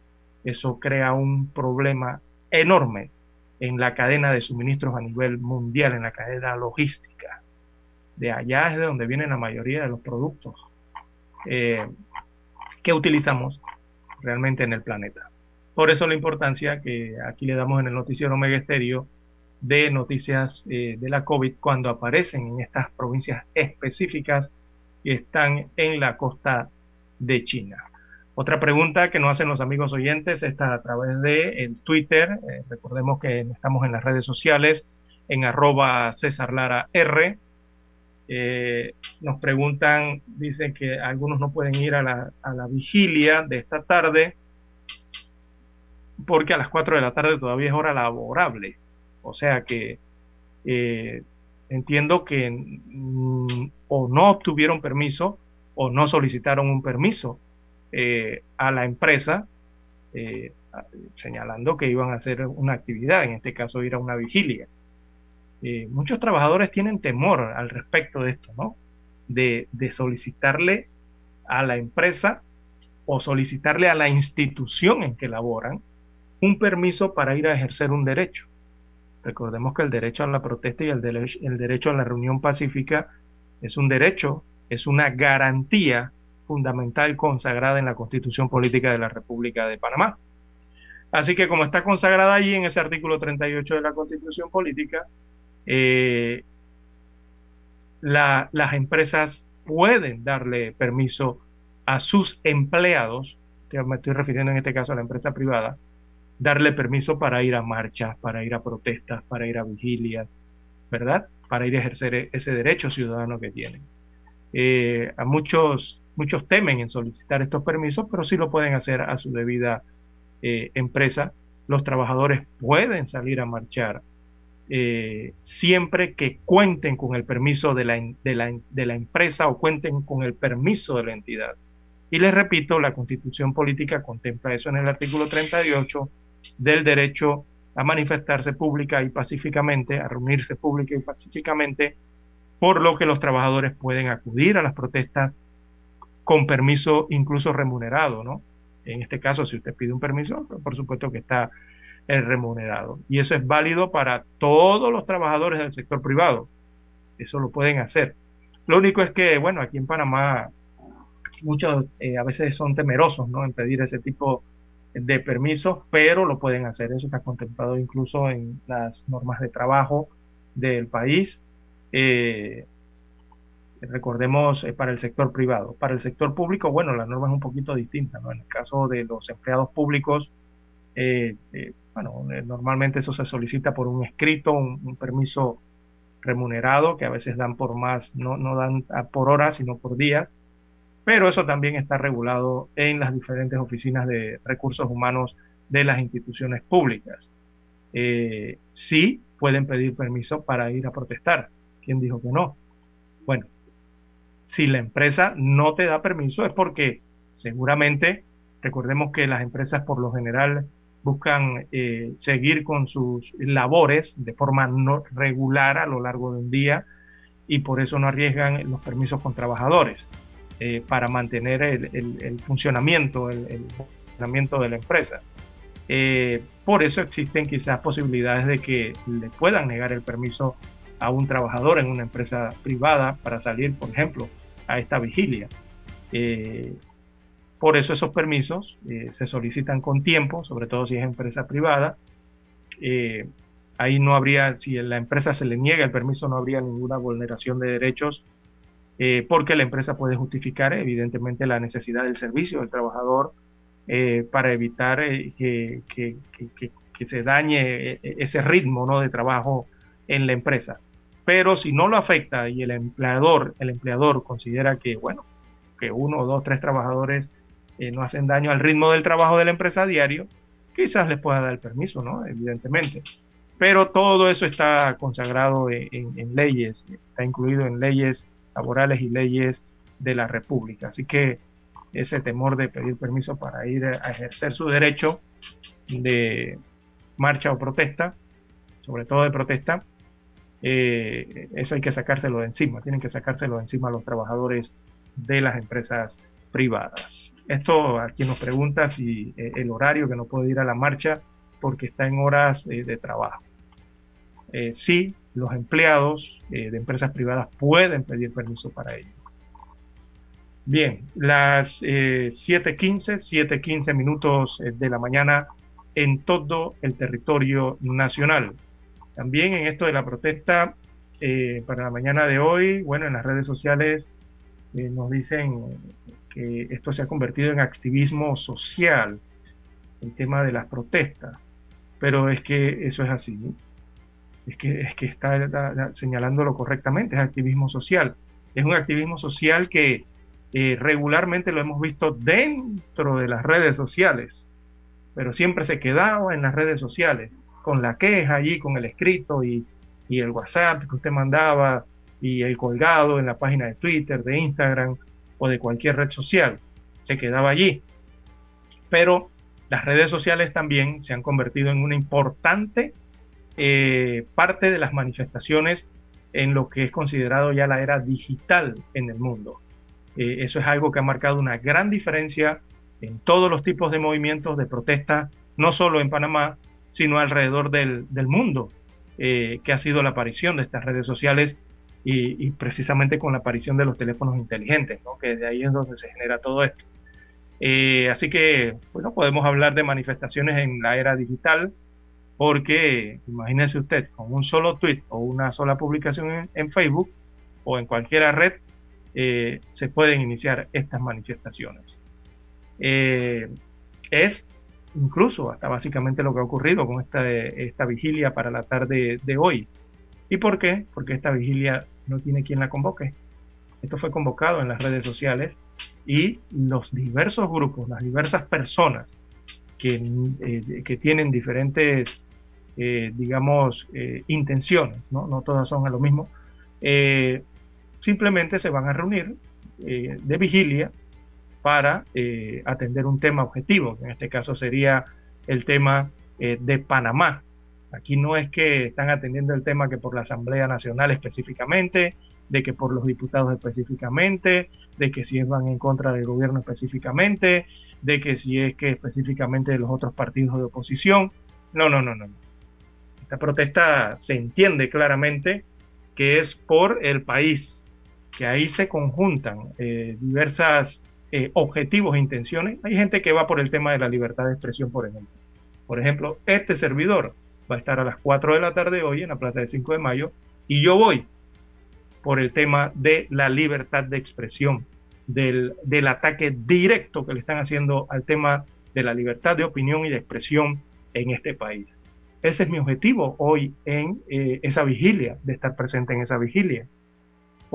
A: eso crea un problema enorme en la cadena de suministros a nivel mundial, en la cadena logística. De allá es de donde vienen la mayoría de los productos eh, que utilizamos realmente en el planeta. Por eso la importancia que aquí le damos en el noticiero Mega Estéreo de noticias eh, de la COVID cuando aparecen en estas provincias específicas que están en la costa de China. Otra pregunta que nos hacen los amigos oyentes está a través de el Twitter. Eh, recordemos que estamos en las redes sociales en arroba César R. Eh, nos preguntan, dicen que algunos no pueden ir a la, a la, vigilia de esta tarde porque a las 4 de la tarde todavía es hora laborable. O sea que eh, entiendo que mm, o no obtuvieron permiso o no solicitaron un permiso eh, a la empresa señalando que iban a hacer una actividad, en este caso ir a una vigilia. Eh, muchos trabajadores tienen temor al respecto de esto, ¿no? De, solicitarle a la empresa o solicitarle a la institución en que laboran un permiso para ir a ejercer un derecho. Recordemos que el derecho a la protesta y el, el derecho a la reunión pacífica es un derecho, es una garantía fundamental consagrada en la Constitución Política de la República de Panamá. Así que como está consagrada allí en ese artículo 38 de la Constitución Política, eh, las empresas pueden darle permiso a sus empleados, me estoy refiriendo en este caso a la empresa privada, darle permiso para ir a marchas, para ir a protestas, para ir a vigilias, ¿verdad? Para ir a ejercer e-, ese derecho ciudadano que tienen. Eh, a muchos, muchos temen en solicitar estos permisos, pero sí lo pueden hacer a su debida eh, empresa. Los trabajadores pueden salir a marchar eh, siempre que cuenten con el permiso de la, de, la, de la empresa o cuenten con el permiso de la entidad. Y les repito, la constitución política contempla eso en el artículo 38 del derecho a manifestarse pública y pacíficamente, a reunirse pública y pacíficamente, por lo que los trabajadores pueden acudir a las protestas con permiso incluso remunerado, ¿no? En este caso, si usted pide un permiso, por supuesto que está el remunerado. Y eso es válido para todos los trabajadores del sector privado. Eso lo pueden hacer. Lo único es que, bueno, aquí en Panamá muchos eh, a veces son temerosos ¿no? en pedir ese tipo de permisos, pero lo pueden hacer. Eso está contemplado incluso en las normas de trabajo del país. Eh, Recordemos eh, para el sector privado. Para el sector público, bueno, la norma es un poquito distinta, ¿no? En el caso de los empleados públicos, eh, eh, bueno, normalmente eso se solicita por un escrito, un, permiso remunerado, que a veces dan por más, no, no dan por horas, sino por días, pero eso también está regulado en las diferentes oficinas de recursos humanos de las instituciones públicas. sí pueden pedir permiso para ir a protestar. ¿Quién dijo que no? Bueno, si la empresa no te da permiso es porque seguramente, recordemos que las empresas por lo general buscan eh, seguir con sus labores de forma no regular a lo largo de un día y por eso no arriesgan los permisos con trabajadores eh, para mantener el, funcionamiento, el, funcionamiento de la empresa. Eh, por eso existen quizás posibilidades de que le puedan negar el permiso a un trabajador en una empresa privada para salir, por ejemplo, a esta vigilia. Eh, por eso esos permisos eh, se solicitan con tiempo, sobre todo si es empresa privada. Eh, ahí no habría, si la empresa se le niega el permiso, no habría ninguna vulneración de derechos, porque la empresa puede justificar evidentemente la necesidad del servicio del trabajador para evitar que, que, que, se dañe ese ritmo ¿no? de trabajo en la empresa. Pero si no lo afecta y el empleador, el empleador considera que, bueno, que uno, dos, tres trabajadores eh, no hacen daño al ritmo del trabajo de la empresa diario, quizás les pueda dar el permiso, ¿no? Evidentemente. Pero todo eso está consagrado en, leyes, está incluido en leyes laborales y leyes de la República. Así que ese temor de pedir permiso para ir a ejercer su derecho de marcha o protesta, sobre todo de protesta, eh, eso hay que sacárselo de encima, tienen que sacárselo de encima a los trabajadores de las empresas privadas. Esto a quien nos pregunta si eh, el horario que no puede ir a la marcha porque está en horas eh, de trabajo. sí, los empleados de empresas privadas pueden pedir permiso para ello. Bien, las 7.15, 7.15 minutos de la mañana en todo el territorio nacional. También en esto de la protesta eh, para la mañana de hoy, bueno, en las redes sociales eh, nos dicen que esto se ha convertido en activismo social, el tema de las protestas, pero es que eso es así, es que, es que está, señalándolo correctamente, es activismo social, es un activismo social que eh, regularmente lo hemos visto dentro de las redes sociales, pero siempre se quedaba en las redes sociales con la queja allí, con el escrito y, el WhatsApp que usted mandaba y el colgado en la página de Twitter, de Instagram o de cualquier red social. Se quedaba allí. Pero las redes sociales también se han convertido en una importante eh, parte de las manifestaciones en lo que es considerado ya la era digital en el mundo. Eh, eso es algo que ha marcado una gran diferencia en todos los tipos de movimientos de protesta, no solo en Panamá, sino alrededor del, mundo, eh, que ha sido la aparición de estas redes sociales y, precisamente con la aparición de los teléfonos inteligentes, que de ahí es donde se genera todo esto. Eh, así que, bueno, podemos hablar de manifestaciones en la era digital, porque imagínese usted, con un solo tweet o una sola publicación en, Facebook o en cualquier red, eh, se pueden iniciar estas manifestaciones. es incluso hasta básicamente lo que ha ocurrido con esta, esta vigilia para la tarde de hoy. ¿Y por qué? Porque esta vigilia no tiene quien la convoque. Esto fue convocado en las redes sociales y los diversos grupos, las diversas personas que, eh, que tienen diferentes, eh, digamos, eh, intenciones, ¿no? no todas son a lo mismo, simplemente se van a reunir de vigilia para eh, atender un tema objetivo, en este caso sería el tema eh, de Panamá. Aquí no es que están atendiendo el tema que por la Asamblea Nacional específicamente, de que por los diputados específicamente, de que si van en contra del gobierno específicamente, de que si es que específicamente de los otros partidos de oposición. No, no, no, no. Esta protesta se entiende claramente que es por el país, que ahí se conjuntan eh, diversas eh, objetivos e intenciones. Hay gente que va por el tema de la libertad de expresión, por ejemplo. Por ejemplo, este servidor va a estar a las 4 de la tarde hoy en la Plaza del 5 de Mayo y yo voy por el tema de la libertad de expresión, del, del ataque directo que le están haciendo al tema de la libertad de opinión y de expresión en este país. Ese es mi objetivo hoy en eh, esa vigilia, de estar presente en esa vigilia,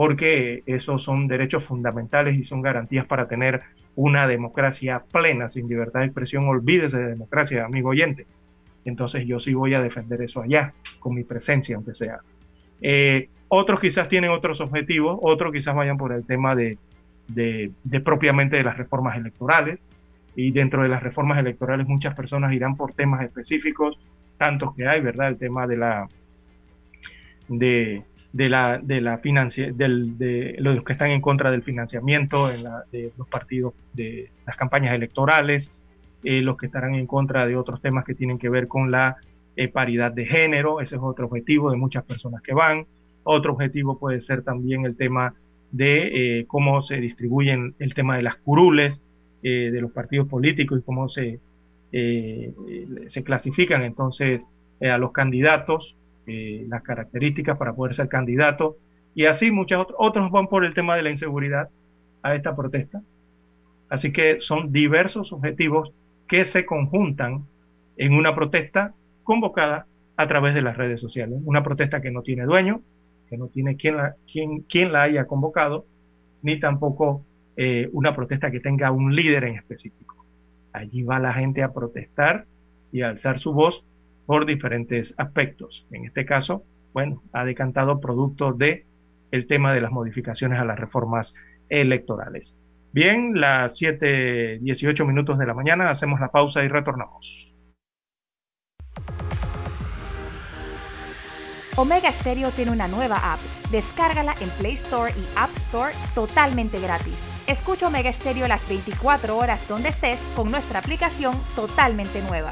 A: porque esos son derechos fundamentales y son garantías para tener una democracia plena, sin libertad de expresión. Olvídese de democracia, amigo oyente. Entonces yo sí voy a defender eso allá, con mi presencia, aunque sea. Eh, otros quizás tienen otros objetivos, otros quizás vayan por el tema de, de, de propiamente de las reformas electorales, y dentro de las reformas electorales muchas personas irán por temas específicos tantos que hay, ¿verdad? El tema de la de, de la de la financia, del, de los que están en contra del financiamiento en la, de los partidos de las campañas electorales, eh, los que estarán en contra de otros temas que tienen que ver con la eh, paridad de género, ese es otro objetivo de muchas personas que van. Otro objetivo puede ser también el tema de eh, cómo se distribuyen el tema de las curules de los partidos políticos y cómo se eh, se clasifican entonces eh, a los candidatos, eh, las características para poder ser candidato, y así muchos otros van por el tema de la inseguridad a esta protesta. Así que son diversos objetivos que se conjuntan en una protesta convocada a través de las redes sociales. Una protesta que no tiene dueño, que no tiene quien la, quien, quien la haya convocado, ni tampoco una protesta que tenga un líder en específico. Allí va la gente a protestar y a alzar su voz por diferentes aspectos. En este caso, bueno, ha decantado producto de el tema de las modificaciones a las reformas electorales. Bien, las 7:18 minutos de la mañana, hacemos la pausa y retornamos.
F: Omega Stereo tiene una nueva app. Descárgala en Play Store y App Store totalmente gratis. Escucha Omega Stereo las 24 horas donde estés con nuestra aplicación totalmente nueva.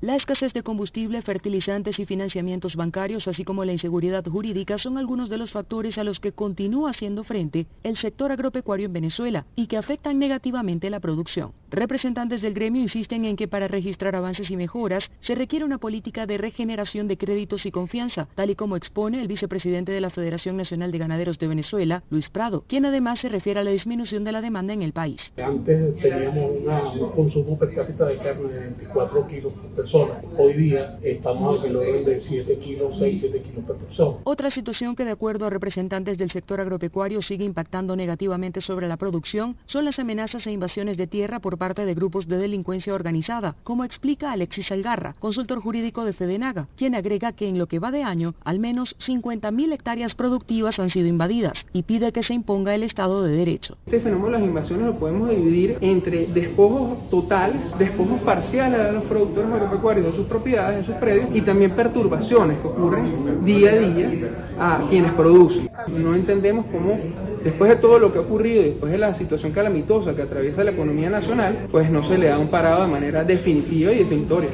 S: La escasez de combustible, fertilizantes y financiamientos bancarios, así como la inseguridad jurídica, son algunos de los factores a los que continúa haciendo frente el sector agropecuario en Venezuela y que afectan negativamente la producción. Representantes del gremio insisten en que para registrar avances y mejoras se requiere una política de regeneración de créditos y confianza, tal y como expone el vicepresidente de la Federación Nacional de Ganaderos de Venezuela, Luis Prado, quien además se refiere a la disminución de la demanda en el país.
W: Antes teníamos un consumo per cápita de carne de 24 kilos persona Hoy día estamos alrededor de 7 kilos, 6, 7 kilos por persona.
S: Otra situación que de acuerdo a representantes del sector agropecuario sigue impactando negativamente sobre la producción son las amenazas e invasiones de tierra por parte de grupos de delincuencia organizada, como explica Alexis Algarra, consultor jurídico de Fedenaga, quien agrega que en lo que va de año, al menos 50.000 hectáreas productivas han sido invadidas y pide que se imponga el Estado de Derecho.
X: Este fenómeno de las invasiones lo podemos dividir entre despojos totales, despojos parciales de los productores agropecuarios de sus propiedades, en sus predios, y también perturbaciones que ocurren día a día a quienes producen. No entendemos cómo, después de todo lo que ha ocurrido, después de la situación calamitosa que atraviesa la economía nacional, pues no se le da un parado de manera definitiva y definitoria.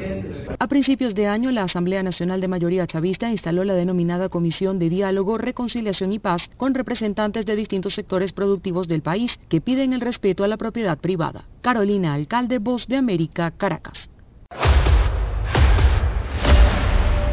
S: A principios de año, la Asamblea Nacional de Mayoría Chavista instaló la denominada Comisión de Diálogo, Reconciliación y Paz con representantes de distintos sectores productivos del país que piden el respeto a la propiedad privada. Carolina Alcalde, Voz de América, Caracas.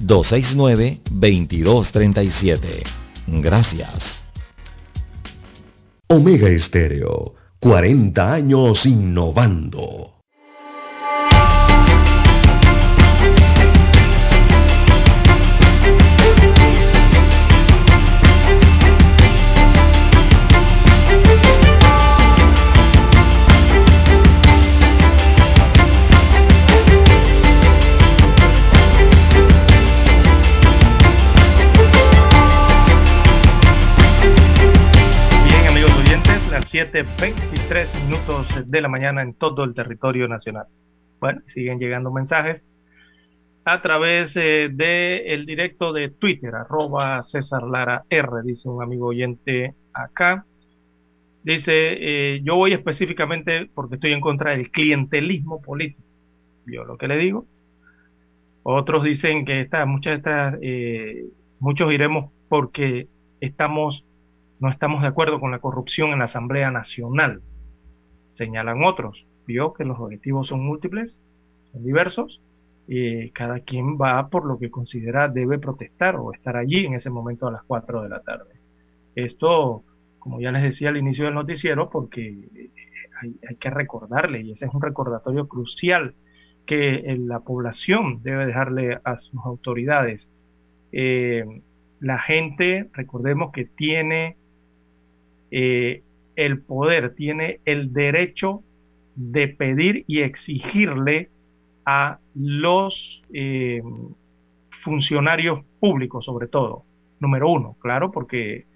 C: 269-2237. Gracias.
B: Omega Estéreo, 40 años innovando.
A: 7:23 minutos de la mañana en todo el territorio nacional. Bueno, siguen llegando mensajes a través eh, del directo de Twitter, arroba César R, dice un amigo oyente acá. Dice, eh, yo voy específicamente porque estoy en contra del clientelismo político. Yo lo que le digo. Otros dicen que está, muchas estas, eh, muchos iremos porque estamos, no estamos de acuerdo con la corrupción en la Asamblea Nacional. Señalan otros. Vio que los objetivos son múltiples, son diversos, y cada quien va por lo que considera debe protestar o estar allí en ese momento a las 4 de la tarde. Esto, como ya les decía al inicio del noticiero, porque hay, hay que recordarle, y ese es un recordatorio crucial que la población debe dejarle a sus autoridades. Eh, la gente, recordemos que tiene eh, el poder, tiene el derecho de pedir y exigirle a los eh, funcionarios públicos, sobre todo. Número uno, claro, porque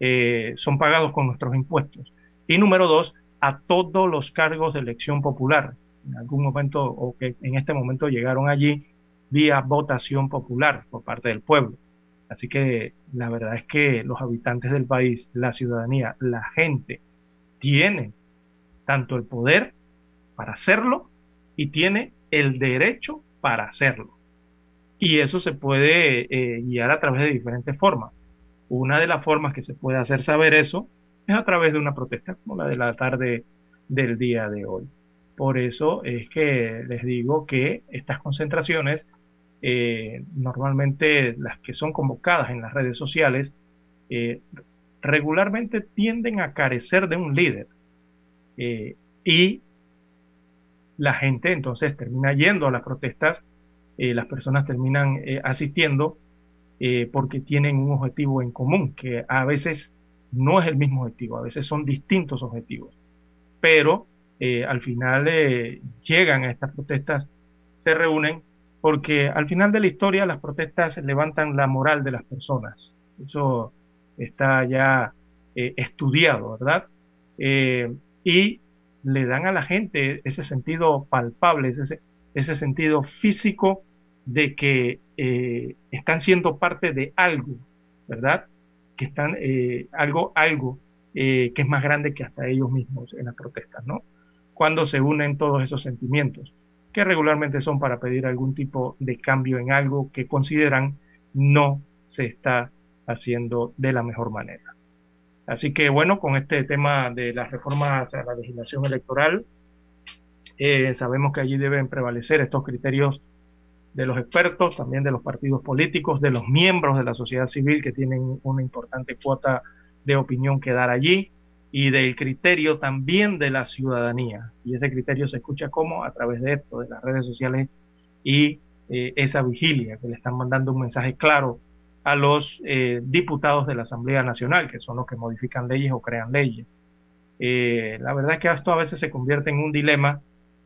A: eh, son pagados con nuestros impuestos. Y número dos, a todos los cargos de elección popular, en algún momento o que en este momento llegaron allí vía votación popular por parte del pueblo. Así que la verdad es que los habitantes del país, la ciudadanía, la gente, tienen tanto el poder para hacerlo y tiene el derecho para hacerlo. Y eso se puede eh, guiar a través de diferentes formas. Una de las formas que se puede hacer saber eso es a través de una protesta como la de la tarde del día de hoy. Por eso es que les digo que estas concentraciones eh, normalmente las que son convocadas en las redes sociales, eh, regularmente tienden a carecer de un líder. Eh, y la gente entonces termina yendo a las protestas, las personas terminan asistiendo porque tienen un objetivo en común, que a veces no es el mismo objetivo, a veces son distintos objetivos. Pero al final llegan a estas protestas, se reúnen porque al final de la historia las protestas levantan la moral de las personas. Eso está ya eh, estudiado, ¿verdad? Eh, y le dan a la gente ese sentido palpable, ese, sentido físico de que eh, están siendo parte de algo, ¿verdad? Que están algo, algo que es más grande que hasta ellos mismos en las protestas, ¿no? Cuando se unen todos esos sentimientos que regularmente son para pedir algún tipo de cambio en algo que consideran no se está haciendo de la mejor manera. Así que bueno, con este tema de las reformas a la legislación electoral, eh, sabemos que allí deben prevalecer estos criterios de los expertos, también de los partidos políticos, de los miembros de la sociedad civil que tienen una importante cuota de opinión que dar allí y del criterio también de la ciudadanía. Y ese criterio se escucha como a través de esto, de las redes sociales y eh, esa vigilia que le están mandando un mensaje claro a los eh, diputados de la Asamblea Nacional, que son los que modifican leyes o crean leyes. Eh, la verdad es que esto a veces se convierte en un dilema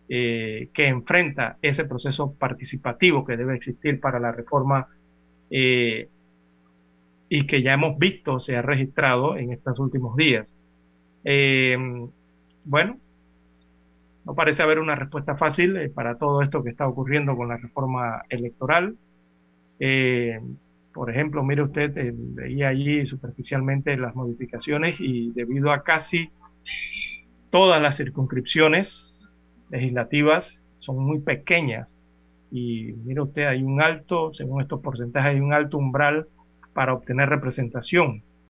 A: que enfrenta ese proceso participativo que debe existir para la reforma y que ya hemos visto se ha registrado en estos últimos días. Eh, bueno, no parece haber una respuesta fácil eh, para todo esto que está ocurriendo con la reforma electoral. Eh, por ejemplo, mire usted, veía allí superficialmente las modificaciones y debido a casi todas las circunscripciones legislativas son muy pequeñas y mire usted, hay un alto, según estos porcentajes, hay un alto umbral para obtener representación